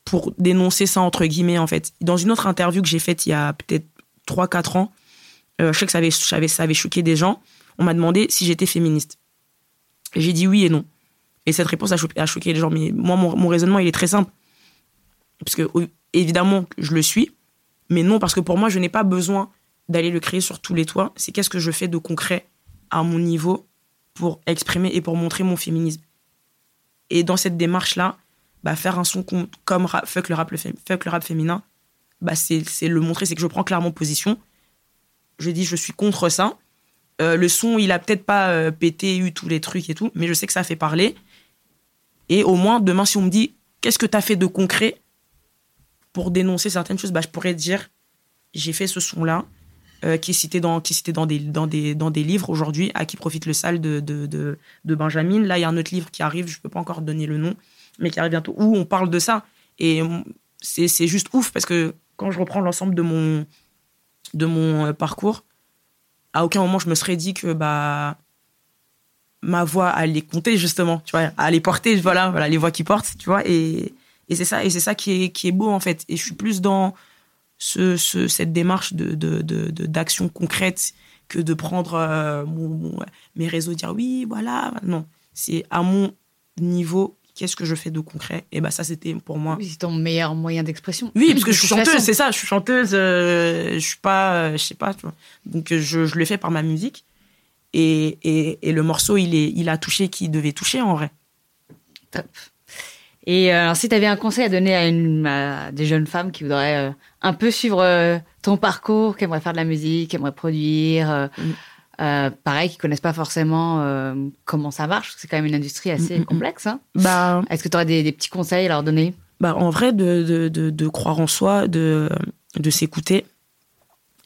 A: pour dénoncer ça, entre guillemets, en fait? Dans une autre interview que j'ai faite il y a peut-être 3-4 ans, euh, je sais que ça avait choqué des gens. On m'a demandé si j'étais féministe. J'ai dit oui et non. Et cette réponse a, cho a choqué les gens. Mais moi, mon, raisonnement, il est très simple. Parce que, évidemment, je le suis. Mais non, parce que pour moi, je n'ai pas besoin d'aller le créer sur tous les toits. C'est qu'est-ce que je fais de concret à mon niveau pour exprimer et pour montrer mon féminisme. Et dans cette démarche-là, bah, faire un son comme fuck, le rap, le rap féminin, bah, c'est le montrer, c'est que je prends clairement position. Je dis, je suis contre ça. Euh, le son, il a peut-être pas euh, pété, eu tous les trucs et tout, mais je sais que ça fait parler. Et au moins, demain, si on me dit, qu'est-ce que tu as fait de concret pour dénoncer certaines choses, bah, je pourrais dire, j'ai fait ce son-là, euh, qui est cité dans, qui dans, des, dans, des, dans des livres aujourd'hui, à qui profite le sale de, de, de, Benjamin. Là, il y a un autre livre qui arrive, je peux pas encore donner le nom, mais qui arrive bientôt, où on parle de ça. Et c'est juste ouf, parce que quand je reprends l'ensemble de mon, de mon parcours, à aucun moment je me serais dit que bah ma voix allait compter justement, tu vois, allait porter, voilà, voilà les voix qui portent, tu vois, et, et c'est ça, et c'est ça qui est, qui est beau en fait. Et je suis plus dans ce, ce cette démarche de, de, de, d'action concrète que de prendre euh, mes réseaux, dire oui, voilà, non, c'est à mon niveau qu'est-ce que je fais de concret? Et bah ça c'était pour moi.
B: Oui, c'est ton meilleur moyen d'expression.
A: Oui, parce que je suis chanteuse, c'est ça. Je suis chanteuse. Euh, je suis pas, euh, je sais pas. Tu vois. Donc je, je le fais par ma musique. Et, et, et, le morceau, il est, il a touché qui devait toucher en vrai.
B: Top. Et euh, alors, si tu avais un conseil à donner à, une, à des jeunes femmes qui voudraient euh, un peu suivre euh, ton parcours, qui aimeraient faire de la musique, qui aimeraient produire. Mm. Euh, pareil, qui connaissent pas forcément euh, comment ça marche. C'est quand même une industrie assez complexe. Hein.
A: Bah,
B: Est-ce que tu aurais des, des, petits conseils à leur donner?
A: bah, En vrai, de, de, de, de croire en soi, de, de s'écouter,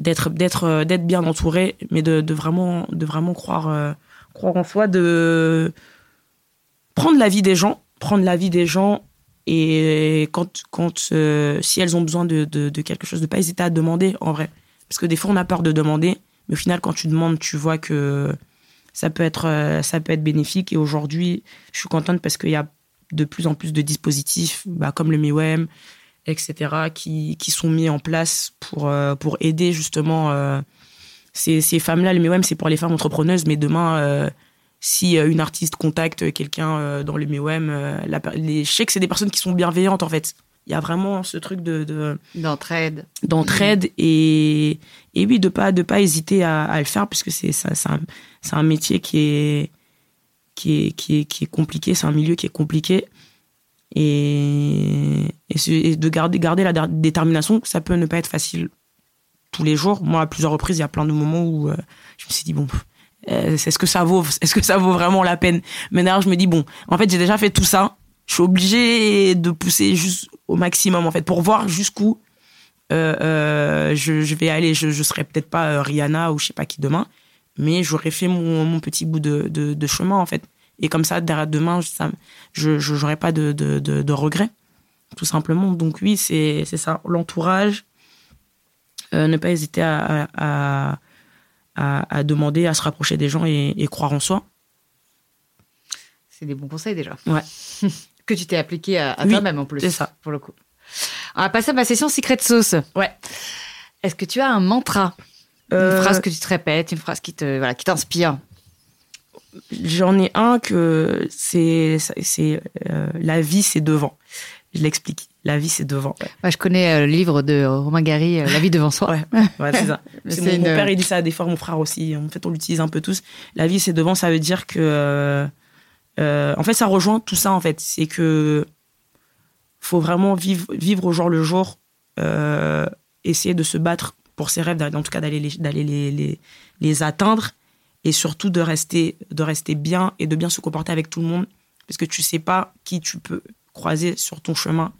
A: d'être, d'être, d'être bien entouré, mais de, de, vraiment, de vraiment croire, euh, croire en soi, de prendre la vie des gens, prendre la vie des gens. Et quand, quand euh, si elles ont besoin de, de, de quelque chose, de pas hésiter à demander en vrai. Parce que des fois, on a peur de demander. Mais au final, quand tu demandes, tu vois que ça peut être, euh, ça peut être bénéfique. Et aujourd'hui, je suis contente parce qu'il y a de plus en plus de dispositifs, bah, comme le MIWEM, etc., qui, qui sont mis en place pour, euh, pour aider justement euh, ces, ces femmes-là. Le MIWEM, c'est pour les femmes entrepreneuses, mais demain, euh, si une artiste contacte quelqu'un dans le MIWEM, les, je sais que c'est des personnes qui sont bienveillantes en fait il y a vraiment ce truc de
B: d'entraide
A: de, d'entraide et et oui de pas de pas hésiter à, le faire puisque c'est c'est un, un métier qui est qui est qui est qui est compliqué c'est un milieu qui est compliqué. Et, et, de garder garder la détermination ça peut ne pas être facile tous les jours. Moi à plusieurs reprises il y a plein de moments où euh, je me suis dit bon euh, est-ce que ça vaut est-ce que ça vaut vraiment la peine? Mais d'ailleurs je me dis bon en fait j'ai déjà fait tout ça. Je suis obligé de pousser juste au maximum en fait pour voir jusqu'où je, je, vais aller. Je, je serai peut-être pas euh, Rihanna ou je sais pas qui demain, mais j'aurais fait mon, mon, petit bout de, de, de, chemin en fait. Et comme ça, derrière demain, ça, je j'aurais pas de, de, de, de regrets, tout simplement. Donc oui, c'est ça, l'entourage. Euh, ne pas hésiter à, à, à, à, demander, à se rapprocher des gens et, et croire en soi.
B: C'est des bons conseils déjà.
A: Ouais.
B: que tu t'es appliqué à, à oui, toi-même en plus.
A: C'est ça.
B: Pour le coup. On va passer à ma session Secret Sauce.
A: Ouais.
B: Est-ce que tu as un mantra? Euh... Une phrase que tu te répètes, une phrase qui te voilà, qui t'inspire?
A: J'en ai un que c'est c'est euh, la vie c'est devant. Je l'explique. La vie c'est devant.
B: Ouais. Moi, je connais euh, le livre de Romain Gary, euh, La vie devant soi.
A: ouais, ouais c'est ça. c'est mon, une... mon, père il dit ça des fois, mon frère aussi. En fait, on l'utilise un peu tous. La vie c'est devant, ça veut dire que euh, en fait, ça rejoint tout ça, en fait. C'est que faut vraiment vivre, vivre au jour le jour, euh, essayer de se battre pour ses rêves, en tout cas d'aller les, les, les, atteindre et surtout de rester, de rester bien et de bien se comporter avec tout le monde parce que tu sais pas qui tu peux croiser sur ton chemin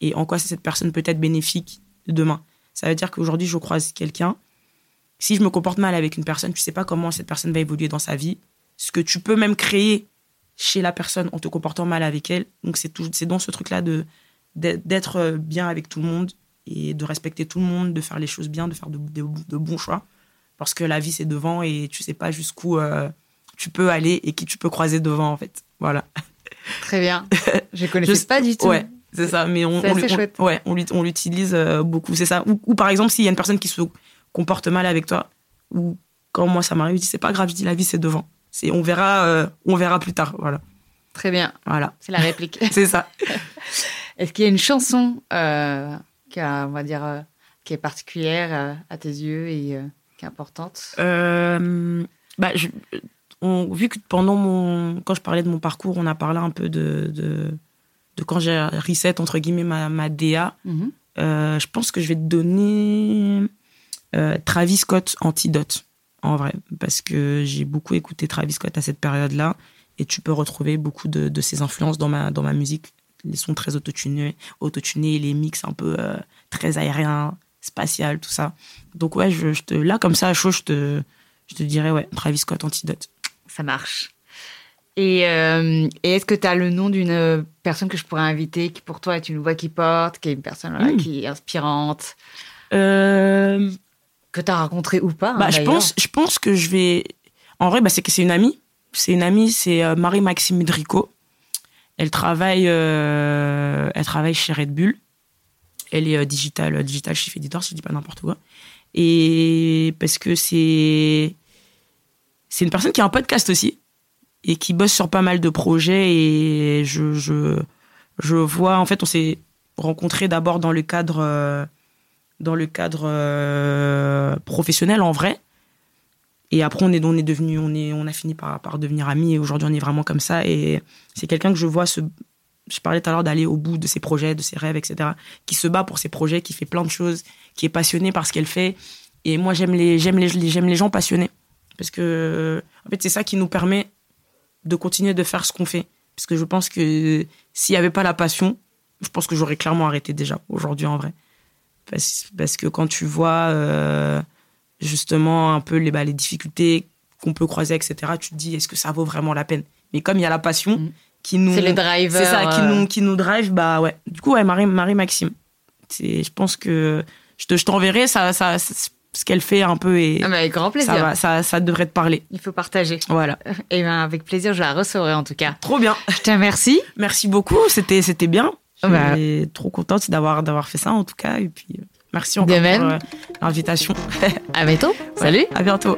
A: et en quoi cette personne peut être bénéfique demain. Ça veut dire qu'aujourd'hui, je croise quelqu'un. Si je me comporte mal avec une personne, tu sais pas comment cette personne va évoluer dans sa vie. Ce que tu peux même créer chez la personne en te comportant mal avec elle. Donc, c'est c'est dans ce truc-là de, d'être bien avec tout le monde et de respecter tout le monde, de faire les choses bien, de faire de, de, bons choix. Parce que la vie, c'est devant et tu sais pas jusqu'où euh, tu peux aller et qui tu peux croiser devant, en fait. Voilà.
B: Très bien. Je connaissais pas du tout.
A: Ouais, c'est ça. Mais on, on, ouais, on, l'utilise euh, beaucoup. C'est ça. Ou, par exemple, s'il y a une personne qui se comporte mal avec toi, ou quand moi ça m'arrive, je dis c'est pas grave, je dis la vie, c'est devant. C'est, on verra, euh, on verra plus tard. Voilà.
B: Très bien.
A: Voilà.
B: C'est la réplique.
A: c'est ça.
B: Est-ce qu'il y a une chanson euh, qui, a, on va dire, euh, qui est particulière euh, à tes yeux et qui est importante?
A: Bah, je, on, Vu que pendant mon. Quand je parlais de mon parcours, on a parlé un peu de, de, de quand j'ai reset, entre guillemets, ma, ma DA. Mhm. je pense que je vais te donner Travis Scott Antidote, en vrai. Parce que j'ai beaucoup écouté Travis Scott à cette période-là. Et tu peux retrouver beaucoup de, de ses influences dans ma, dans ma musique les sons très autotunés, autotunés les mix un peu euh, très aériens, spatial, tout ça. Donc ouais, je, te, là comme ça à chaud, je te, je te dirais ouais, Travis Scott Antidote.
B: Ça marche. Et, euh, est-ce que tu as le nom d'une personne que je pourrais inviter qui pour toi est une voix qui porte, qui est une personne hmm. qui est inspirante? Euh, Que tu as rencontré ou pas hein,
A: bah, je, pense, je pense que je vais... En vrai, bah, c'est que c'est une amie. C'est une amie, c'est Marie-Maxime Drico. Elle travaille, euh, elle travaille chez Red Bull. Elle est euh, digital, digital chief editor, si je dis pas n'importe quoi. Et parce que c'est, c'est une personne qui a un podcast aussi et qui bosse sur pas mal de projets et je, je, je vois, en fait, on s'est rencontrés d'abord dans le cadre, euh, dans le cadre professionnel en vrai. Et après, on est, devenu, on a fini par, devenir amis. Et aujourd'hui, on est vraiment comme ça. Et c'est quelqu'un que je vois se, je parlais tout à l'heure d'aller au bout de ses projets, de ses rêves, etc. Qui se bat pour ses projets, qui fait plein de choses, qui est passionné par ce qu'elle fait. Et moi, j'aime les, gens passionnés. Parce que, en fait, c'est ça qui nous permet de continuer de faire ce qu'on fait. Parce que je pense que s'il n'y avait pas la passion, je pense que j'aurais clairement arrêté déjà, aujourd'hui, en vrai. Parce, parce que quand tu vois, euh, justement un peu les, bah, les difficultés qu'on peut croiser, etc., tu te dis, est-ce que ça vaut vraiment la peine? Mais comme il y a la passion mm. qui nous...
B: C'est les drivers.
A: C'est ça, qui, nous, qui nous drive, bah ouais. Du coup, ouais, Marie, Marie. Je pense que je, te, je t'enverrai ça, ça, ce qu'elle fait un peu et
B: ah bah, avec grand plaisir.
A: Ça, ça, ça, devrait te parler.
B: Il faut partager.
A: Voilà.
B: Et ben avec plaisir, je la recevrai en tout cas.
A: Trop bien.
B: Je te remercie.
A: Merci beaucoup, c'était c'était bien. Je bah. suis trop contente d'avoir d'avoir fait ça en tout cas et puis euh, Merci encore pour euh, l'invitation.
B: à bientôt. Salut.
A: À bientôt.